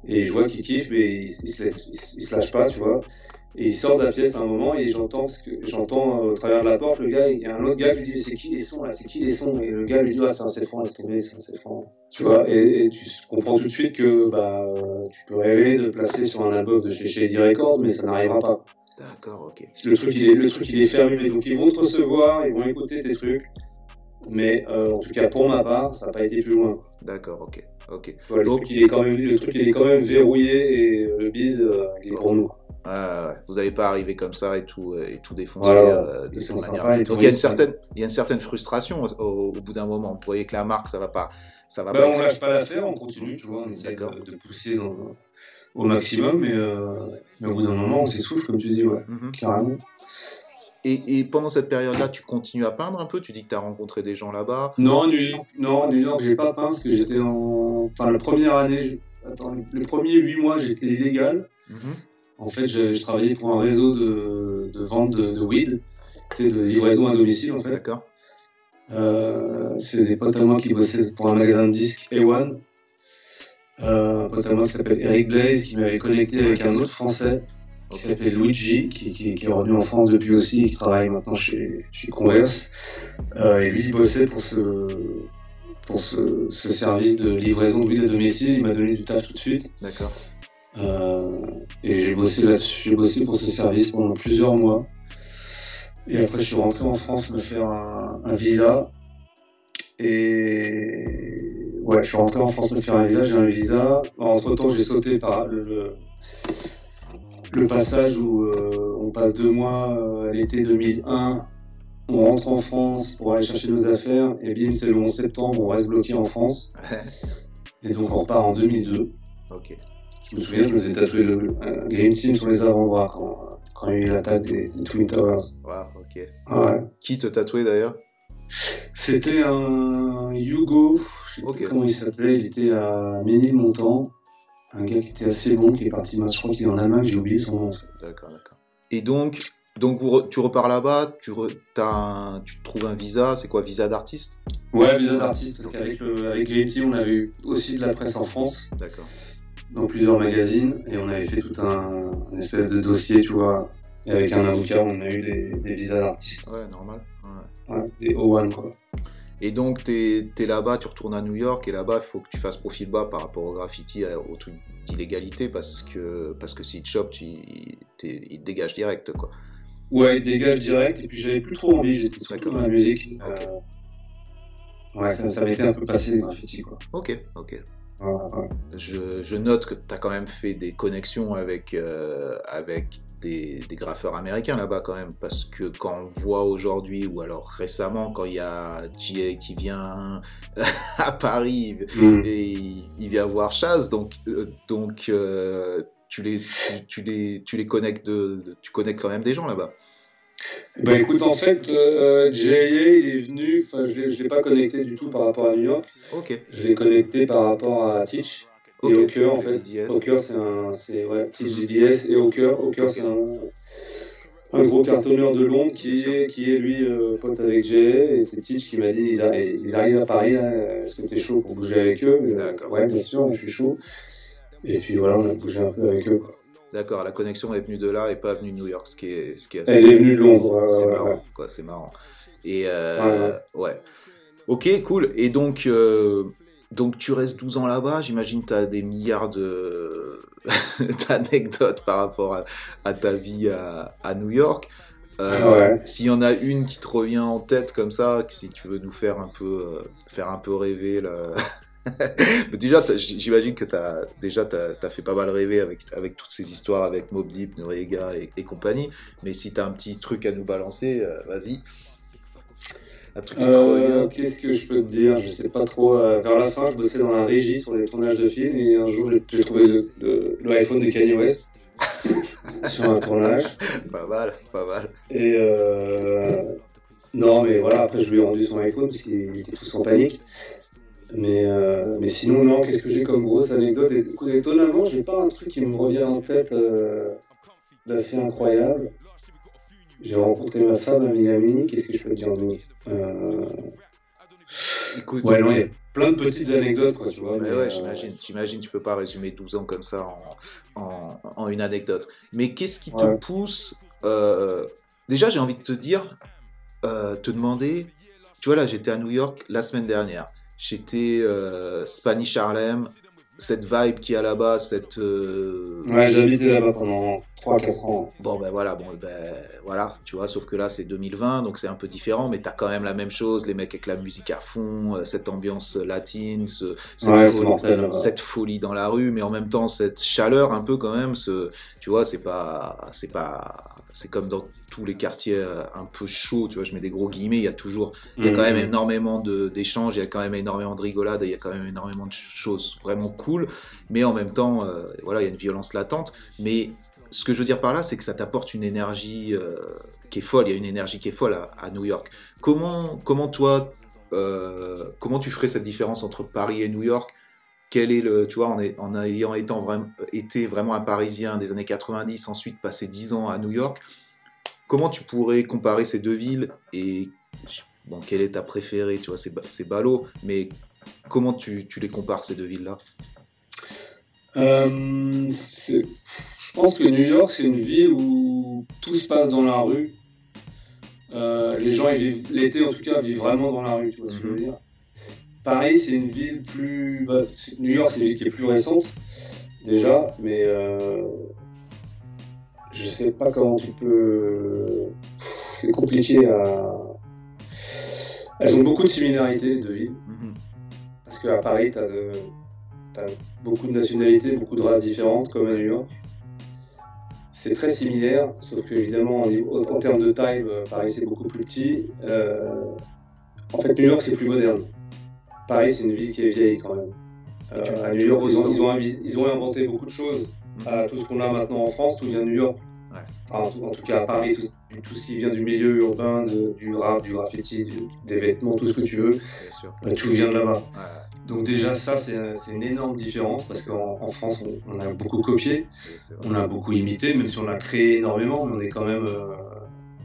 et je vois qu'il kiffe, mais il, il, se, il se lâche pas, tu vois. Et il sort de la pièce à un moment et j'entends j'entends euh, au travers de la porte le gars, il y a un autre gars qui lui dit c'est qui les sons là, c'est qui les sons? Et le gars lui dit ah c'est un c'est laisse tomber, c'est un Cefran. Tu vois? Et, tu comprends tout de suite que bah tu peux rêver de placer sur un album de chez Shady Records mais ça n'arrivera pas. D'accord, ok. Le truc il est le truc il est fermé donc ils vont te recevoir, ils vont écouter tes trucs. Mais euh, en tout cas pour ma part ça n'a pas été plus loin. D'accord, ok, ok. le, truc, il est quand même, le truc il est quand même verrouillé et le bise euh, il est pour nous vous n'allez pas arriver comme ça et tout, euh, et tout défoncer euh, de cette manière. Donc il y, a une certaine, il y a une certaine frustration au, bout d'un moment. Vous voyez que la marque, ça va pas. Ça va bah, pas on lâche pas l'affaire, on continue, tu vois, on essaie de, pousser au maximum, mais, euh, mais, au bout d'un moment, on s'essouffle, comme tu dis, ouais, mhm. carrément. Et, et, pendant cette période-là, tu continues à peindre un peu? Tu dis que tu as rencontré des gens là-bas? Non, à New York, non, New York, j'ai pas peint parce que j'étais en. Enfin, la première année, attends, les premiers huit mois, j'étais illégal. Mhm. En fait, je, travaillais pour un réseau de, de vente de, de weed, c'est de livraison à domicile en fait. D'accord. Euh, c'est des potes à moi qui bossaient pour un magasin de disques A1. Euh, un pote à moi qui s'appelle Eric Blaze qui m'avait connecté avec un autre français qui s'appelle Luigi, qui, qui, qui, est revenu en France depuis aussi et qui travaille maintenant chez, chez Converse. Euh, et lui, il bossait pour ce, pour ce, ce service de livraison de weed à domicile. Il m'a donné du taf tout de suite. D'accord. Euh, et j'ai bossé là-dessus, j'ai bossé pour ce service pendant plusieurs mois. Et après, je suis rentré en France me faire un, visa. Et ouais, je suis rentré en France pour faire un visa, j'ai un visa. Entre temps, j'ai sauté par le, le passage où euh, on passe deux mois à l'été 2001 on rentre en France pour aller chercher nos affaires, et bim, c'est le 11 septembre, on reste bloqué en France. et donc on repart en 2002. Ok. Je me souviens, je me suis tatoué le Green Team sur les avant-bras quand, quand, il y a eu l'attaque des, Twin Towers. Wow, ok. Ouais. Qui te tatouait d'ailleurs? C'était un Hugo, je sais pas comment il s'appelait, il était à Ménilmontant. Un gars qui était assez bon, qui est parti, je crois qu'il est en Allemagne, j'ai oublié son nom. D'accord, d'accord. Et donc, donc tu repars là-bas, tu, tu trouves un visa, c'est quoi, visa d'artiste? Ouais, visa d'artiste, parce qu'avec avec on avait eu aussi de la presse en France. D'accord. Dans plusieurs magazines, et on avait fait tout un, espèce de dossier, tu vois. Et avec un avocat, on a eu des, visas d'artistes. Ouais, normal. Ouais. des O1, quoi. Et donc, tu es, là-bas, tu retournes à New York, et là-bas, il faut que tu fasses profil bas par rapport au graffiti, au truc d'illégalité, parce que, parce que si te chope, tu, il te dégage direct, quoi. Ouais, dégage direct. Et puis j'avais plus trop envie, j'étais surtout dans la musique. Euh, ouais, ça, ça m'était un peu passé les graffiti quoi. Ok, ok. Je, je, note que tu as quand même fait des connexions avec, euh, avec des, des, graffeurs américains là-bas quand même, parce que quand on voit aujourd'hui, ou alors récemment, quand il y a GA qui vient à Paris, mm. et il, vient voir Chaz, donc, euh, donc tu les, tu, les, tu les connectes, de, tu connectes quand même des gens là-bas. Bah écoute, en fait, euh, J.A. il est venu, enfin je ne l'ai pas connecté du tout par rapport à New York. Ok. Je l'ai connecté par rapport à Teach et Hawker en fait. Hawker c'est un, c'est ouais, Teach GDS et Hawker. Hawker c'est un, un gros cartonneur de Londres qui est, qui est lui euh, pote avec J.A. et c'est Teach qui m'a dit ils, arrivent, ils arrivent à Paris, est-ce que t'es chaud pour bouger avec eux? Ouais, bien sûr, je suis chaud. Et puis voilà, on a bougé un peu avec eux. D'accord, la connexion est venue de là et pas venue de New York, ce qui est, ce qui est assez. Elle est venue de Londres. c'est marrant, quoi, c'est marrant. Et euh, ouais, Ok, cool. Et donc, euh, donc tu restes 12 ans là-bas. J'imagine que tu as des milliards de d'anecdotes par rapport à, ta vie à, à New York. Euh, S'il y en a une qui te revient en tête comme ça, si tu veux nous faire un peu, euh, faire un peu rêver là. déjà, j'imagine que as, déjà, tu as, fait pas mal rêver avec, avec toutes ces histoires avec Mob Deep, Noriega et, compagnie. Mais si tu as un petit truc à nous balancer, euh, vas-y. Euh, Qu'est-ce que je peux te dire? Je sais pas trop. Euh, vers la fin, je bossais dans la régie sur les tournages de films et un jour, j'ai trouvé le, le, iPhone de Kanye West sur un tournage. Pas mal, pas mal. Et euh, non, mais voilà, après, je lui ai rendu son iPhone parce qu'il était tous en panique. Mais, euh, mais sinon, non, qu'est-ce que j'ai comme grosse anecdote Étonnamment, j'ai pas un truc qui me revient en tête euh, d'assez incroyable. J'ai rencontré ma femme à Miami, qu'est-ce que je peux dire euh... Écoute, ouais, non, il y a plein de petites anecdotes, quoi, tu vois. Mais, ouais, j'imagine, j'imagine, tu peux pas résumer 12 ans comme ça en, en, en une anecdote. Mais qu'est-ce qui te pousse euh, Déjà, j'ai envie de te dire, te demander, tu vois, là, j'étais à New York la semaine dernière. J'étais euh, Spanish Harlem, cette vibe qui a là-bas, cette. Euh, ouais, habité là-bas pendant 3-4 ans. Bon, ben voilà, bon, ben voilà, tu vois, sauf que là c'est 2020, donc c'est un peu différent, mais t'as quand même la même chose, les mecs avec la musique à fond, euh, cette ambiance latine, cette, folie, cette, folie, dans la rue, mais en même temps cette chaleur un peu quand même, ce, tu vois, c'est pas. C'est pas c'est comme dans tous les quartiers euh, un peu chauds, tu vois, je mets des gros guillemets, il y a toujours, il y a quand même mhm. énormément d'échanges, il y a quand même énormément de rigolades, il y a quand même énormément de choses vraiment cool, mais en même temps, euh, voilà, il y a une violence latente, mais ce que je veux dire par là, c'est que ça t'apporte une énergie euh, qui est folle, il y a une énergie qui est folle à, New York. Comment, comment toi, comment tu ferais cette différence entre Paris et New York? Quel est le, tu vois, en, ayant étant été vraiment un Parisien des années 90, ensuite passé 10 ans à New York, comment tu pourrais comparer ces deux villes et bon, quelle est ta préférée, tu vois, c'est ballot, mais comment tu, tu, les compares ces deux villes-là? Euh, Je pense que New York, c'est une ville où tout se passe dans la rue. Euh, les gens, l'été en tout cas, vivent vraiment dans la rue, tu vois ce que je veux mhm. dire. Paris, c'est une ville plus. Bah, New York, c'est une ville qui est plus récente, déjà, mais euh, je sais pas comment tu peux. C'est compliqué à. Elles ont beaucoup de similarités, les deux villes. Mhm. parce qu'à Paris, tu as, beaucoup de nationalités, beaucoup de races différentes, comme à New York. C'est très similaire, sauf que évidemment, en, termes de taille, euh, Paris c'est beaucoup plus petit. Euh, en fait, New York c'est plus moderne. Paris c'est une ville qui est vieille quand même. Euh, à New York, ils ont, ils ont, inventé beaucoup de choses. Mhm. tout ce qu'on a maintenant en France, tout vient de New York en, tout, cas à Paris, tout, ce qui vient du milieu urbain, du rap, du graffiti, des vêtements, tout ce que tu veux, bah, tout vient de là-bas. Donc déjà ça c'est une énorme différence parce qu'en France on, a beaucoup copié, on a beaucoup imité, même si on a créé énormément, mais on est quand même euh,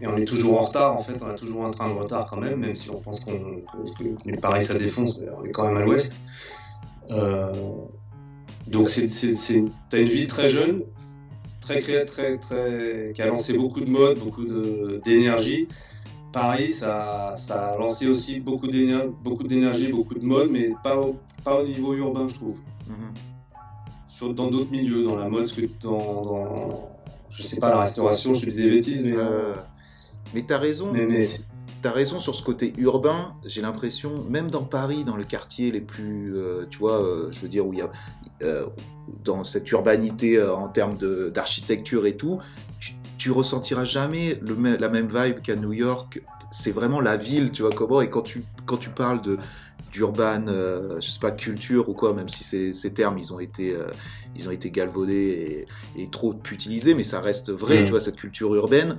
et on est toujours en retard en fait, on a toujours un train de retard quand même, même si on pense qu'on que, Paris ça défonce, mais on est quand même à l'ouest. Euh, donc c'est, t'as une vie très jeune, très très très très qui a lancé beaucoup de modes, beaucoup d'énergie. Paris, ça, ça, a lancé aussi beaucoup d'énergie, beaucoup de modes, mais pas au, pas au niveau urbain, je trouve. Mhm. dans d'autres milieux, dans la mode, que dans, dans, je sais pas la restauration, je dis des bêtises, mais. Euh, mais t'as raison. Mais, T'as raison sur ce côté urbain. J'ai l'impression, même dans Paris, dans le quartier les plus, euh, tu vois, euh, je veux dire où il y a dans cette urbanité euh, en termes d'architecture et tout, tu, ressentiras jamais le, la même vibe qu'à New York. C'est vraiment la ville, tu vois comment. Et quand tu, quand tu parles de d'urban, euh, je sais pas, culture ou quoi, même si ces, ces termes, ils ont été, euh, ils ont été galvaudés et, trop utilisés, mais ça reste vrai, mm. tu vois, cette culture urbaine,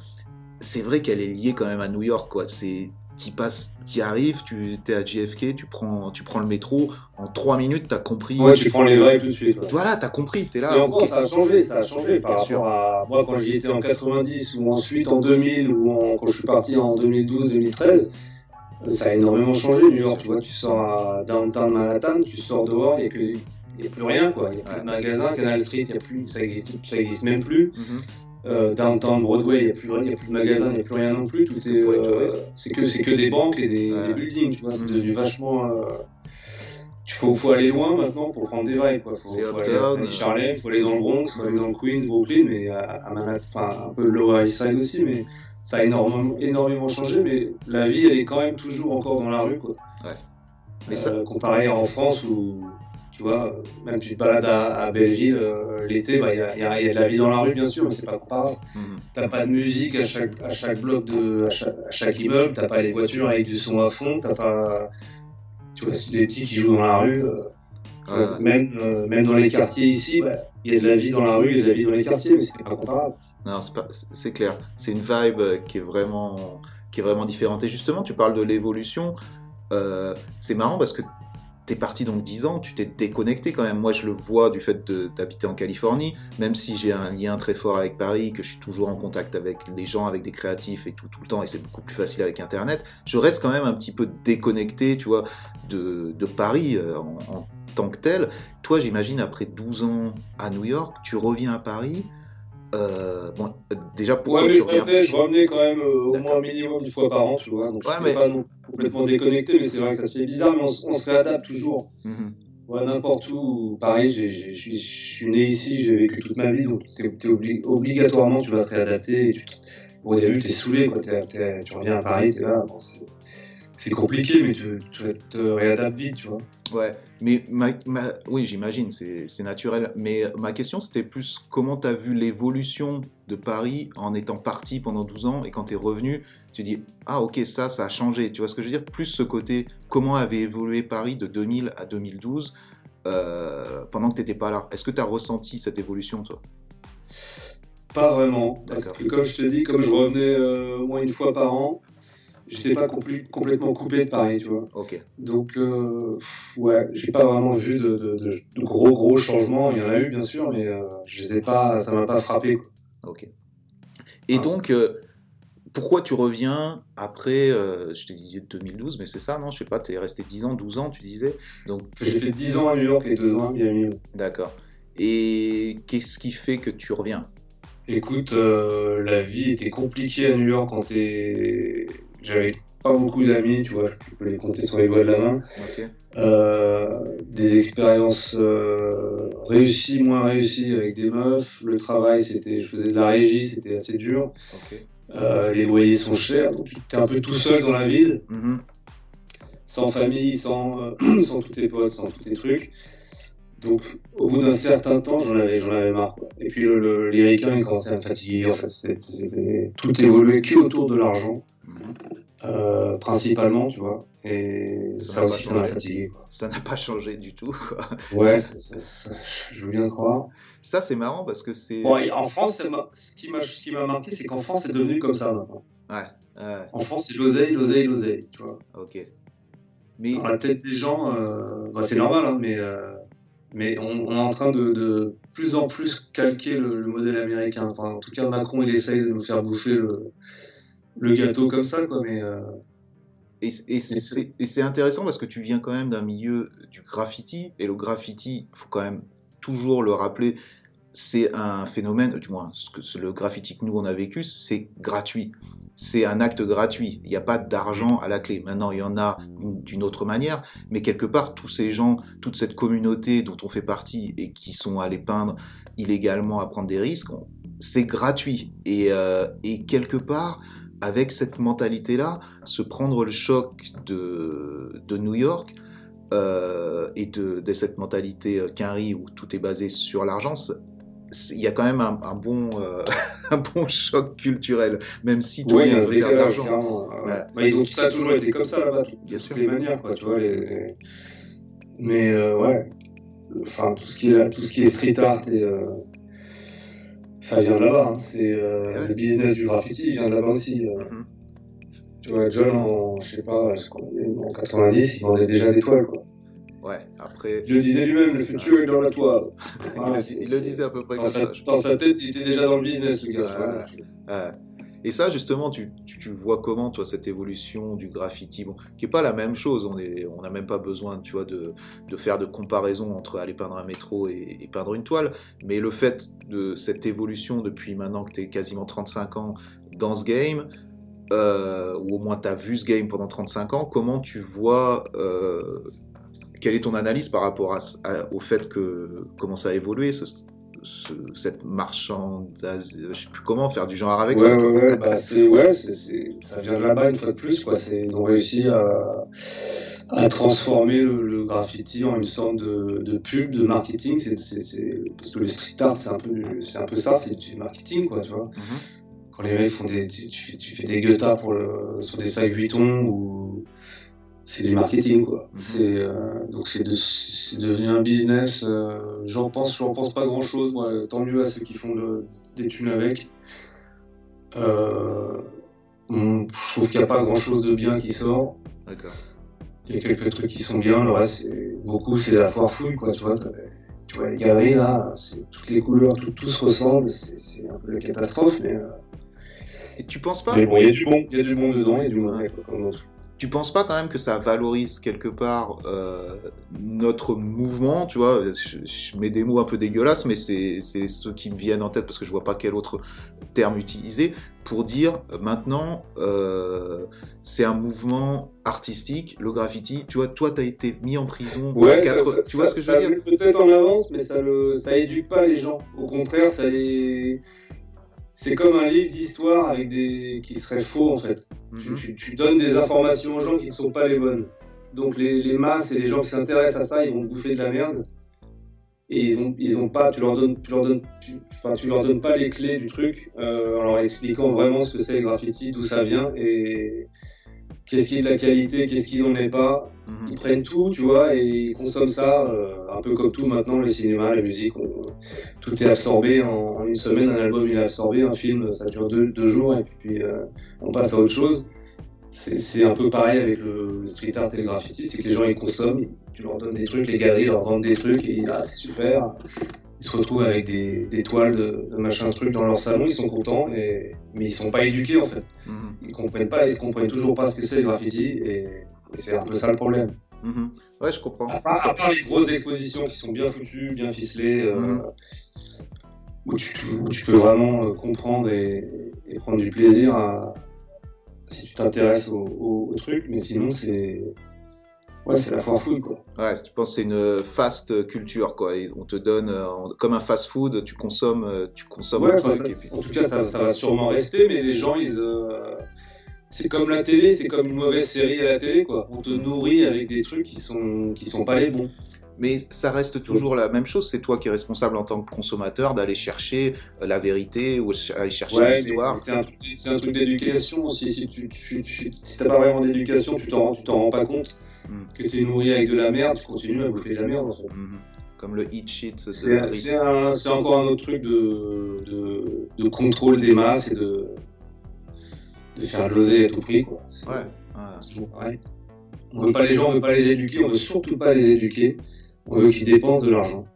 c'est vrai qu'elle est liée quand même à New York, quoi. C'est tu passes, tu arrives, tu es à JFK, tu prends, tu prends le métro, en 3 minutes, tu as compris. Ouais, tu prends les vibes tout de suite. Voilà, tu as compris, tu es là. Et encore, ça a changé, ça a changé par rapport à moi quand j'y étais en 90 ou ensuite en 2000 ou quand je suis parti en 2012-2013. Ça a énormément changé, New York. Tu vois, tu sors à downtown Manhattan, tu sors dehors, il n'y a, plus rien, quoi. Il n'y a plus de magasins, Canal Street, y a plus, ça existe, ça existe même plus. Mm-hmm euh, downtown Broadway, il n'y a, plus, a plus de magasins, il n'y a plus rien non plus. Tout est, euh, c'est que c'est que des banques et des, buildings, tu vois. C'est devenu vachement. Euh, il faut, faut, aller loin maintenant pour prendre des vibes. Quoi. Faut, faut aller à il faut aller dans le Bronx, faut aller dans le Queens, Brooklyn, mais à, Manhattan, enfin un peu Lower East Side aussi, mais ça a énormément, énormément changé. Mais la vie, elle est quand même toujours encore dans la rue, quoi. Ouais. Mais ça... comparé en France où tu vois, même tu te balades à, Belleville euh, l'été, bah, il bah, y, y, a, de la vie dans la rue, bien sûr, mais c'est pas comparable. Tu mhm. T'as pas de musique à chaque, à chaque bloc, de, à chaque, à chaque immeuble, t'as pas les voitures avec du son à fond, t'as pas. Tu vois, les petits qui jouent dans la rue. Euh, même, euh, même dans les quartiers ici, bah, il y a de la vie dans la rue, il y a de la vie dans les quartiers, mais c'est pas comparable. Non, c'est clair. C'est une vibe qui est vraiment, qui est vraiment différente. Et justement, tu parles de l'évolution. c'est marrant parce que t'es parti donc 10 ans, tu t'es déconnecté quand même. Moi, je le vois du fait d'habiter en Californie, même si j'ai un lien très fort avec Paris, que je suis toujours en contact avec des gens, avec des créatifs et tout, tout le temps, et c'est beaucoup plus facile avec Internet, je reste quand même un petit peu déconnecté, tu vois, de, de Paris euh, en, en, tant que tel. Toi, j'imagine, après 12 ans à New York, tu reviens à Paris, euh, bon, euh, déjà pour ouais, mais je, revenais, je revenais quand même euh, au moins minimum une fois par an, tu vois. Donc ouais, je mais... pas non, complètement déconnecté, mais c'est vrai que ça se fait bizarre, mais on, on se réadapte toujours. Mm ouais, n'importe où. Pareil, je suis né ici, j'ai vécu toute ma vie, donc es, obli obligatoirement tu vas te réadapter. Et tu, au début, t'es saoulé, quoi. tu reviens à Paris, t'es là. Bon, c'est compliqué, mais tu, tu te réadaptes vite, tu vois. Ouais, mais ma, oui, j'imagine, c'est naturel. Mais ma question, c'était plus comment tu as vu l'évolution de Paris en étant parti pendant 12 ans et quand tu es revenu, tu dis Ah, ok, ça, ça a changé. Tu vois ce que je veux dire? Plus ce côté, comment avait évolué Paris de 2000 à 2012 euh, pendant que tu n'étais pas là. Est-ce que tu as ressenti cette évolution, toi? Pas vraiment. Parce que, comme je te dis, comme je revenais euh, au moins une fois par an, j'étais pas complètement coupé de Paris, tu vois. Donc, euh, ouais, j'ai pas vraiment vu de, gros gros changements. Il y en a eu bien sûr, mais euh, je les ai pas, ça m'a pas frappé. Ok. Et donc, euh, pourquoi tu reviens après, je t'ai dit 2012, mais c'est ça, non? Je sais pas, tu es resté 10 ans, 12 ans, tu disais donc J'ai fait 10 ans à New York et 2 ans à Miami. D'accord. Et qu'est-ce qui fait que tu reviens? Écoute, la vie était compliquée à New York quand t'es j'avais pas beaucoup d'amis, tu vois, je peux les compter sur les doigts de la main. Euh, des expériences euh, réussies, moins réussies avec des meufs. Le travail, c'était, je faisais de la régie, c'était assez dur. Euh, les loyers sont chers, donc tu es un peu tout seul dans la ville. Mm-hmm. sans famille, sans, sans tous tes potes, sans tous tes trucs. Donc, au bout d'un certain temps, j'en avais, j'en avais marre. Et puis, le, les ricains, ils commençaient à me fatiguer. En fait, c'était, tout évoluait que autour de l'argent, euh, principalement, tu vois. Et ça, aussi, ça m'a fatigué. Quoi. Ça n'a pas changé du tout. quoi. Ouais, ça- ça- ça- je veux bien croire. Ça, c'est marrant parce que c'est. En France, ce qui m'a, ce qui m'a marqué, c'est qu'en France, c'est devenu comme ça maintenant. Ouais, ouais, En France, c'est l'oseille, l'oseille, l'oseille, tu vois. ok. Mais Dans la tête des gens, euh, bah, c'est normal, hein, mais, euh, mais on, on est en train de, de plus en plus calquer le, le modèle américain. Enfin, en tout cas, Macron, il essaye de nous faire bouffer le, le gâteau comme ça, quoi, mais euh, Et, et c'est intéressant parce que tu viens quand même d'un milieu du graffiti, et le graffiti, il faut quand même toujours le rappeler, c'est un phénomène, du moins ce que, le graffiti que nous on a vécu, c'est gratuit. C'est un acte gratuit. Il n'y a pas d'argent à la clé. Maintenant, il y en a une- d'une autre manière, mais quelque part, tous ces gens, toute cette communauté dont on fait partie et qui sont allés peindre illégalement à prendre des risques, c'est gratuit. Et, euh, et quelque part, avec cette mentalité-là, se prendre le choc de, de New York euh, et de, de cette mentalité euh, Quinry où tout est basé sur l'argent, il y a quand même un, un bon, euh, un bon choc culturel, même si tout le monde veut faire de décalage, l'argent. bah, ils ont, ça a toujours été comme ça là-bas, de Bien toutes sûr. les manières, quoi, tu vois. Les, les- Mais euh, ouais, enfin, tout ce qui est, tout ce qui est street art et. Euh, Ça vient de là-bas, hein. c'est euh, ouais. le business du graffiti il vient de là-bas aussi. euh. Mhm. Tu vois, John, en, je sais pas, en 90, il vendait déjà des toiles, quoi. Ouais, après, Il le disait lui-même, le futur est dans la toile. Il, le disait à peu près Dans comme sa, ça. dans sa tête, il était déjà dans le business, le gars. Ouais. Ouais. Et ça, justement, tu, vois comment, toi, cette évolution du graffiti, qui est pas la même chose. On n'a même pas besoin, tu vois, de, faire de comparaison entre aller peindre un métro et, peindre une toile. Mais le fait de cette évolution depuis maintenant que tu es quasiment 35 ans dans ce game, euh, ou au moins tu as vu ce game pendant 35 ans, comment tu vois, euh, quelle est ton analyse par rapport au fait que comment ça a évolué, ce- cette marchandise, je sais plus comment faire du genre avec Ouais, ça. ouais, ouais, bah ouais, ça vient de là-bas une fois de plus, quoi. Ils ont réussi à, à transformer le, le graffiti en une sorte de, de pub, de marketing. C'est, c'est, c'est- parce que le street art, c'est un peu, c'est un peu ça, c'est du marketing, quoi, tu vois. Mhm. Quand les mecs font des, tu, tu fais, tu fais des guettas pour le, sur des sacs Vuitton ou c'est du marketing, quoi. Mhm. C'est, euh, donc c'est, de- c'est devenu un business. euh, j'en pense, j'en pense pas grand chose, moi. Tant mieux à ceux qui font de- des thunes avec. Euh, on- je trouve qu'il n'y a pas grand chose de bien qui sort. D'accord. Il y a quelques trucs qui sont bien, le reste, c'est, beaucoup, c'est la foire fouille, quoi, tu vois. Tu vois, les galeries, là, c'est toutes les couleurs, tout, tout se ressemble, c'est, c'est un peu la catastrophe, mais, euh, Et tu penses pas mais bon, il y a du bon, il y a du bon dedans, il y a du mauvais, quoi, comme dans tout. Tu penses pas quand même que ça valorise quelque part euh, notre mouvement, tu vois? Je, je mets des mots un peu dégueulasses, mais c'est ceux qui me viennent en tête parce que je vois pas quel autre terme utiliser pour dire euh, maintenant euh, c'est un mouvement artistique, le graffiti. Tu vois, toi t'as été mis en prison. Ouais, quatre- ça, ça- tu vois ce que je veux dire? peut-être en avance, mais ça le, ça éduque pas les gens. Au contraire, ça les... c'est comme un livre d'histoire avec des qui serait faux en fait. Tu, Mhm. tu- tu donnes des informations aux gens qui ne sont pas les bonnes. Donc les, les masses et les gens qui s'intéressent à ça, ils vont bouffer de la merde. Et ils ont, ils ont pas, tu leur donnes, tu leur donnes, tu, enfin, tu leur donnes pas les clés du truc euh, en leur expliquant vraiment ce que c'est le graffiti, d'où ça vient et qu'est-ce qui est de la qualité, qu'est-ce qui n'en est pas. Mhm. Ils prennent tout, tu vois, et ils consomment ça, euh, un peu comme tout maintenant, les cinémas, la musique, on- tout est absorbé en, en une semaine, un album il est absorbé, un film ça dure deux, deux jours et puis euh, on passe à autre chose. C'est un peu pareil avec le, le street art et le graffiti, c'est que les gens ils consomment, tu leur donnes des trucs, les galeries leur vendent des trucs et ils disent ah c'est super. Ils se retrouvent avec des, des toiles de, de machin truc dans leur salon, ils sont contents, et, mais ils sont pas éduqués en fait. Mhm. Ils comprennent pas, ils comprennent toujours pas ce que c'est le graffiti et c'est un peu ça le problème. Mhm. Ouais, je comprends. À part, à part les grosses expositions qui sont bien foutues, bien ficelées, euh, Mhm. où, tu, où tu peux vraiment euh, comprendre et, et prendre du plaisir à, si tu t'intéresses au, au- au truc, mais sinon c'est ouais, c'est la foire fouille quoi. Ouais, tu penses que c'est une fast culture, quoi. Et on te donne, euh, comme un fast food, tu consommes, euh, tu consommes Ouais, enfin, truc. ça- et puis- en tout cas, ça, ça va sûrement rester, mais les gens ils, euh, c'est comme la télé, c'est comme une mauvaise série à la télé, quoi. On te nourrit avec des trucs qui sont, qui sont pas les bons. Mais ça reste toujours la même chose. C'est toi qui es responsable en tant que consommateur d'aller chercher euh, la vérité ou aller chercher l'histoire. C'est un, truc d'éducation aussi. Si tu, n'as pas vraiment d'éducation, tu t'en t'en rends pas compte hmm. que tu es nourri avec de la merde, tu continues à bouffer de la merde. En fait. Hmm. Comme le eat shit. C'est encore un autre truc de, de, de, contrôle des masses et de, de faire l'oser à tout prix. Quoi. Ouais. toujours pareil. On veut pas les gens, on veut pas les éduquer, on veut surtout pas les éduquer on veut qu'ils dépensent de l'argent.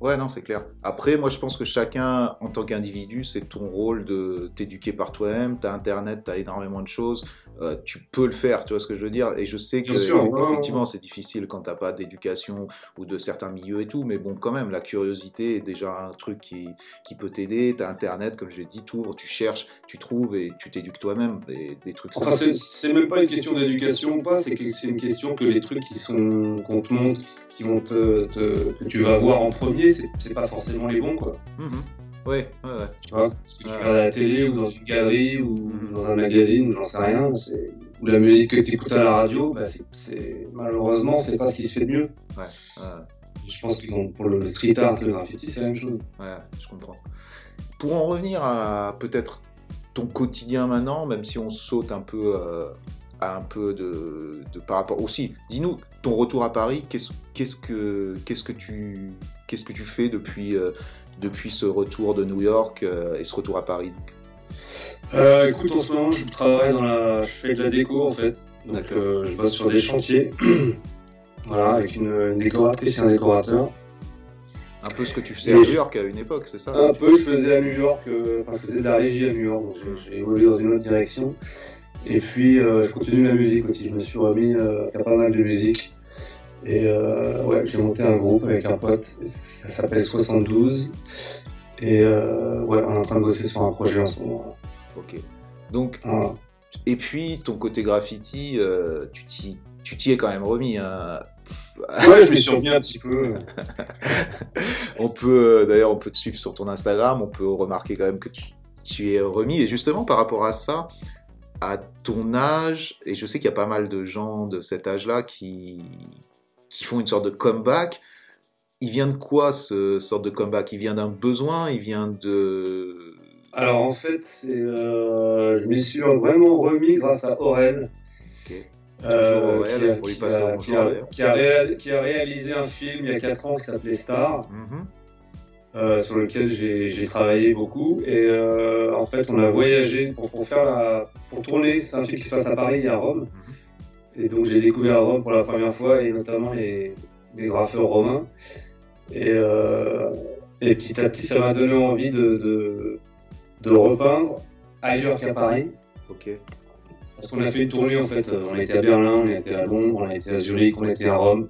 Ouais, non, c'est clair. Après, moi, je pense que chacun, en tant qu'individu, c'est ton rôle de t'éduquer par toi-même. T'as Internet, t'as énormément de choses. Euh, tu peux le faire, tu vois ce que je veux dire? Et je sais que effectivement c'est difficile quand t'as pas d'éducation ou de certains milieux et tout, mais bon quand même la curiosité est déjà un truc qui, qui peut t'aider. T'as internet comme je l'ai dit, tu tu cherches, tu trouves et tu t'éduques toi-même des, des, trucs. Enfin c'est même pas une question d'éducation ou pas, c'est que c'est une question que les trucs qui sont qu'on te montre, qui vont te, que tu vas voir en premier, c'est pas forcément les bons quoi. Mmh Ouais, ouais, ouais. Tu vois, que tu regardes à la télé ou dans une galerie ou dans un magazine ou j'en sais rien, ou la musique que tu écoutes à la radio, bah c'est, malheureusement, c'est pas ce qui se fait de mieux. Ouais, Je pense que pour le street art, le graffiti, c'est la même chose. Ouais, je comprends. Pour en revenir à peut-être ton quotidien maintenant, même si on saute un peu euh, à un peu de, de, par rapport aussi. Dis-nous ton retour à Paris. Qu'est-ce, que qu'est-ce que tu qu'est-ce que tu fais depuis euh, depuis ce retour de New York euh, et ce retour à Paris? Euh, Écoute, en ce moment, je travaille dans la. Je fais de la déco en fait. Donc, euh, je bosse sur des chantiers. voilà, avec une, décoratrice et un décorateur. Un peu ce que tu faisais à New York à une époque, c'est ça? Un peu, je faisais à New York, enfin, je faisais de la régie à New York, donc j'ai évolué dans une autre direction. Et puis, je continue la musique aussi. Je me suis remis à pas mal de musique. Et euh, ouais, j'ai monté un groupe avec un pote, ça s'appelle 72. Et euh, ouais, on est en train de bosser sur un projet en ce moment. Ok. Donc, et puis ton côté graffiti, euh, tu t'y es quand même remis. Hein. Ouais, je me suis remis un petit peu. on peut, d'ailleurs, on peut te suivre sur ton Instagram, on peut remarquer quand même que tu, tu es remis. Et justement, par rapport à ça, à ton âge, et je sais qu'il y a pas mal de gens de cet âge-là qui, qui font une sorte de comeback. Il vient de quoi ce sorte de comeback? Il vient d'un besoin? Il vient de... Alors en fait, euh, je m'y suis vraiment remis grâce à Aurel. Euh, qui, a, réalisé un film il y a 4 ans qui s'appelait Star, mhm. euh, sur lequel j'ai travaillé beaucoup. Et en fait, on a voyagé pour, faire pour tourner. C'est un film qui se passe à Paris et à Rome. Et donc j'ai découvert Rome pour la première fois et notamment les, les graffeurs romains. Et, euh, et, petit à petit, ça m'a donné envie de, de, de repeindre ailleurs qu'à Paris. Ok. Parce qu'on a fait une tournée en fait. On été à Berlin, on été à Londres, on été à Zurich, on été à Rome.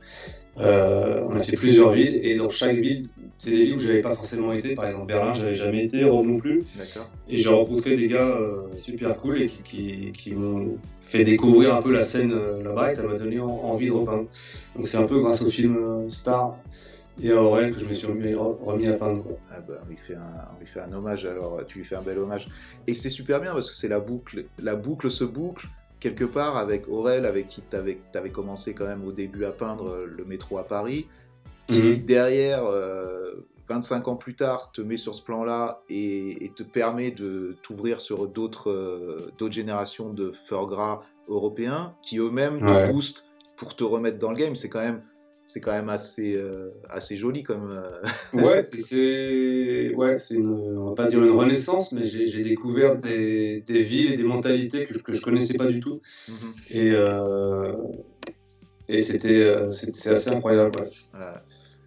Euh, on a fait plusieurs villes et dans chaque ville, c'est des villes où j'avais pas forcément été. Par exemple, Berlin, j'avais jamais été, Rome non plus. Et j'ai rencontré des gars euh, super cool et qui, qui, qui m'ont fait découvrir un peu la scène euh, là-bas et ça m'a donné envie de repeindre. Donc c'est un peu grâce au film euh, Star et à Aurel que je me suis remis, à peindre. Ah bah, on, lui fait un, on lui fait un hommage alors, tu lui fais un bel hommage. Et c'est super bien parce que c'est la boucle, la boucle se boucle quelque part avec Aurel, avec qui tu avais, commencé quand même au début à peindre le métro à Paris, qui mhm. derrière, 25 euh, ans plus tard, te met sur ce plan-là et, te permet de t'ouvrir sur d'autres euh, d'autres générations de fur gras européens qui eux-mêmes te boostent pour te remettre dans le game. C'est quand même c'est quand même assez, euh, assez joli comme. Euh, ouais, c'est ouais, c'est on va pas dire une renaissance, mais j'ai découvert des, des, villes et des mentalités que, que je connaissais pas du tout. Mhm. Et, euh, et c'était assez incroyable.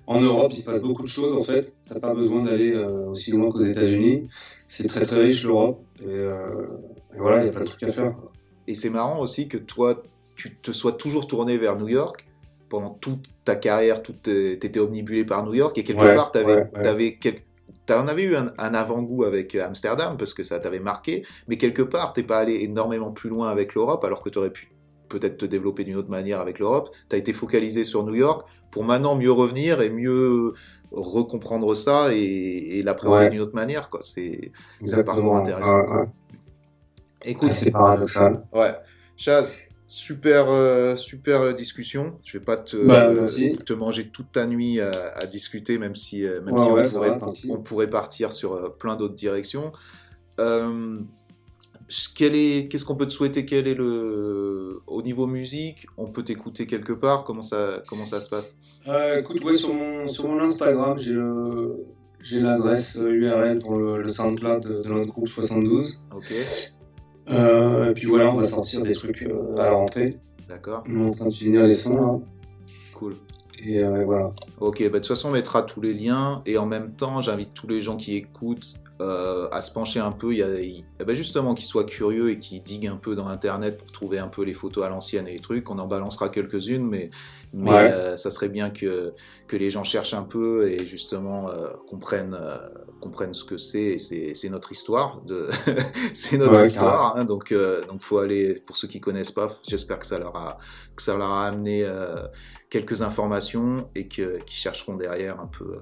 En Europe, il se passe beaucoup de choses en fait. T'as pas besoin d'aller aussi loin qu'aux États-Unis. C'est très très riche l'Europe. Et, voilà, il y a pas de trucs à faire. Et c'est marrant aussi que toi, tu te sois toujours tourné vers New York pendant toute ta carrière, tu étais omnibulé par New York et quelque part, tu avais, en avais eu un, avant-goût avec Amsterdam parce que ça t'avait marqué, mais quelque part, t'es pas allé énormément plus loin avec l'Europe alors que tu aurais pu peut-être te développer d'une autre manière avec l'Europe. Tu as été focalisé sur New York pour maintenant mieux revenir et mieux recomprendre ça et, et l'appréhender d'une autre manière. C'est un parcours intéressant. Écoute, c'est paradoxal. Ouais. Chaz, super, euh, super discussion. Je vais pas te, Bah, euh, te manger toute ta nuit à, à discuter, même si, euh, même si on, pourrait, va, on pourrait partir sur euh, plein d'autres directions. Euh, qu'est-ce qu'on peut te souhaiter Quel est le, au niveau musique? On peut t'écouter quelque part? Comment ça, comment ça se passe? Euh, écoute, ouais, sur mon, sur mon Instagram, j'ai le- j'ai l'adresse euh, URL pour le, le SoundCloud de, de notre groupe 72. Ok, Euh, et puis voilà, on va sortir des trucs euh, à la rentrée. d'accord, On est en train de finir les sons là. cool. Et euh, voilà. Ok, bah, de toute façon, on mettra tous les liens et en même temps, j'invite tous les gens qui écoutent euh, à se pencher un peu. Il y a, il- eh ben, justement, qu'ils soient curieux et qu'ils diguent un peu dans Internet pour trouver un peu les photos à l'ancienne et les trucs. On en balancera quelques-unes, mais, mais Ouais. euh, ça serait bien que, que les gens cherchent un peu et justement euh, comprennent, comprennent ce que c'est. C'est notre histoire. De... c'est notre Ouais, histoire. hein, donc, donc, faut aller, pour ceux qui connaissent pas, j'espère que ça leur a, que ça leur a amené. quelques informations et que, qui chercheront derrière un peu,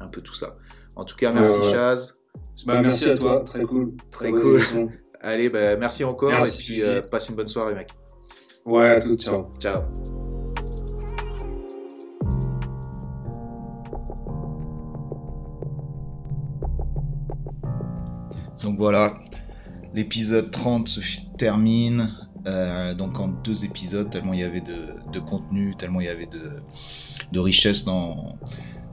un peu tout ça. En tout cas, merci ouais. Chaz. Bah, merci à toi, très cool. Très cool. Allez, bah, merci encore Merci, et puis euh, passe une bonne soirée, mec. Ouais, à tout, ciao. Ciao. Donc voilà, l'épisode 30 se termine. euh, donc en deux épisodes, tellement il y avait de, de contenu, tellement il y avait de, de richesse dans,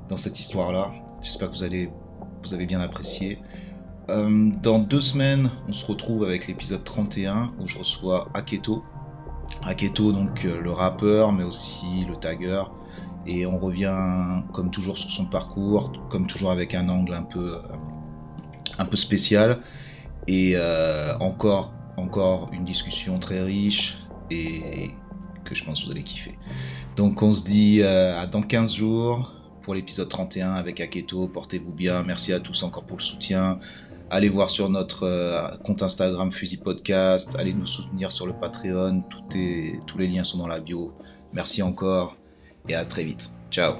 dans cette histoire-là. J'espère que vous, allez, vous avez bien apprécié. Euh, dans deux semaines, on se retrouve avec l'épisode 31 où je reçois Aketo. Aketo, donc euh, le rappeur, mais aussi le tagger. Et on revient comme toujours sur son parcours, comme toujours avec un angle un peu, euh, un peu spécial. Et encore, encore une discussion très riche et que je pense que vous allez kiffer. Donc on se dit à dans 15 jours pour l'épisode 31 avec Aketo. Portez-vous bien. Merci à tous encore pour le soutien. Allez voir sur notre euh, compte Instagram Fusil Podcast. Allez nous soutenir sur le Patreon. Tous les liens sont dans la bio. Merci encore et à très vite. Ciao.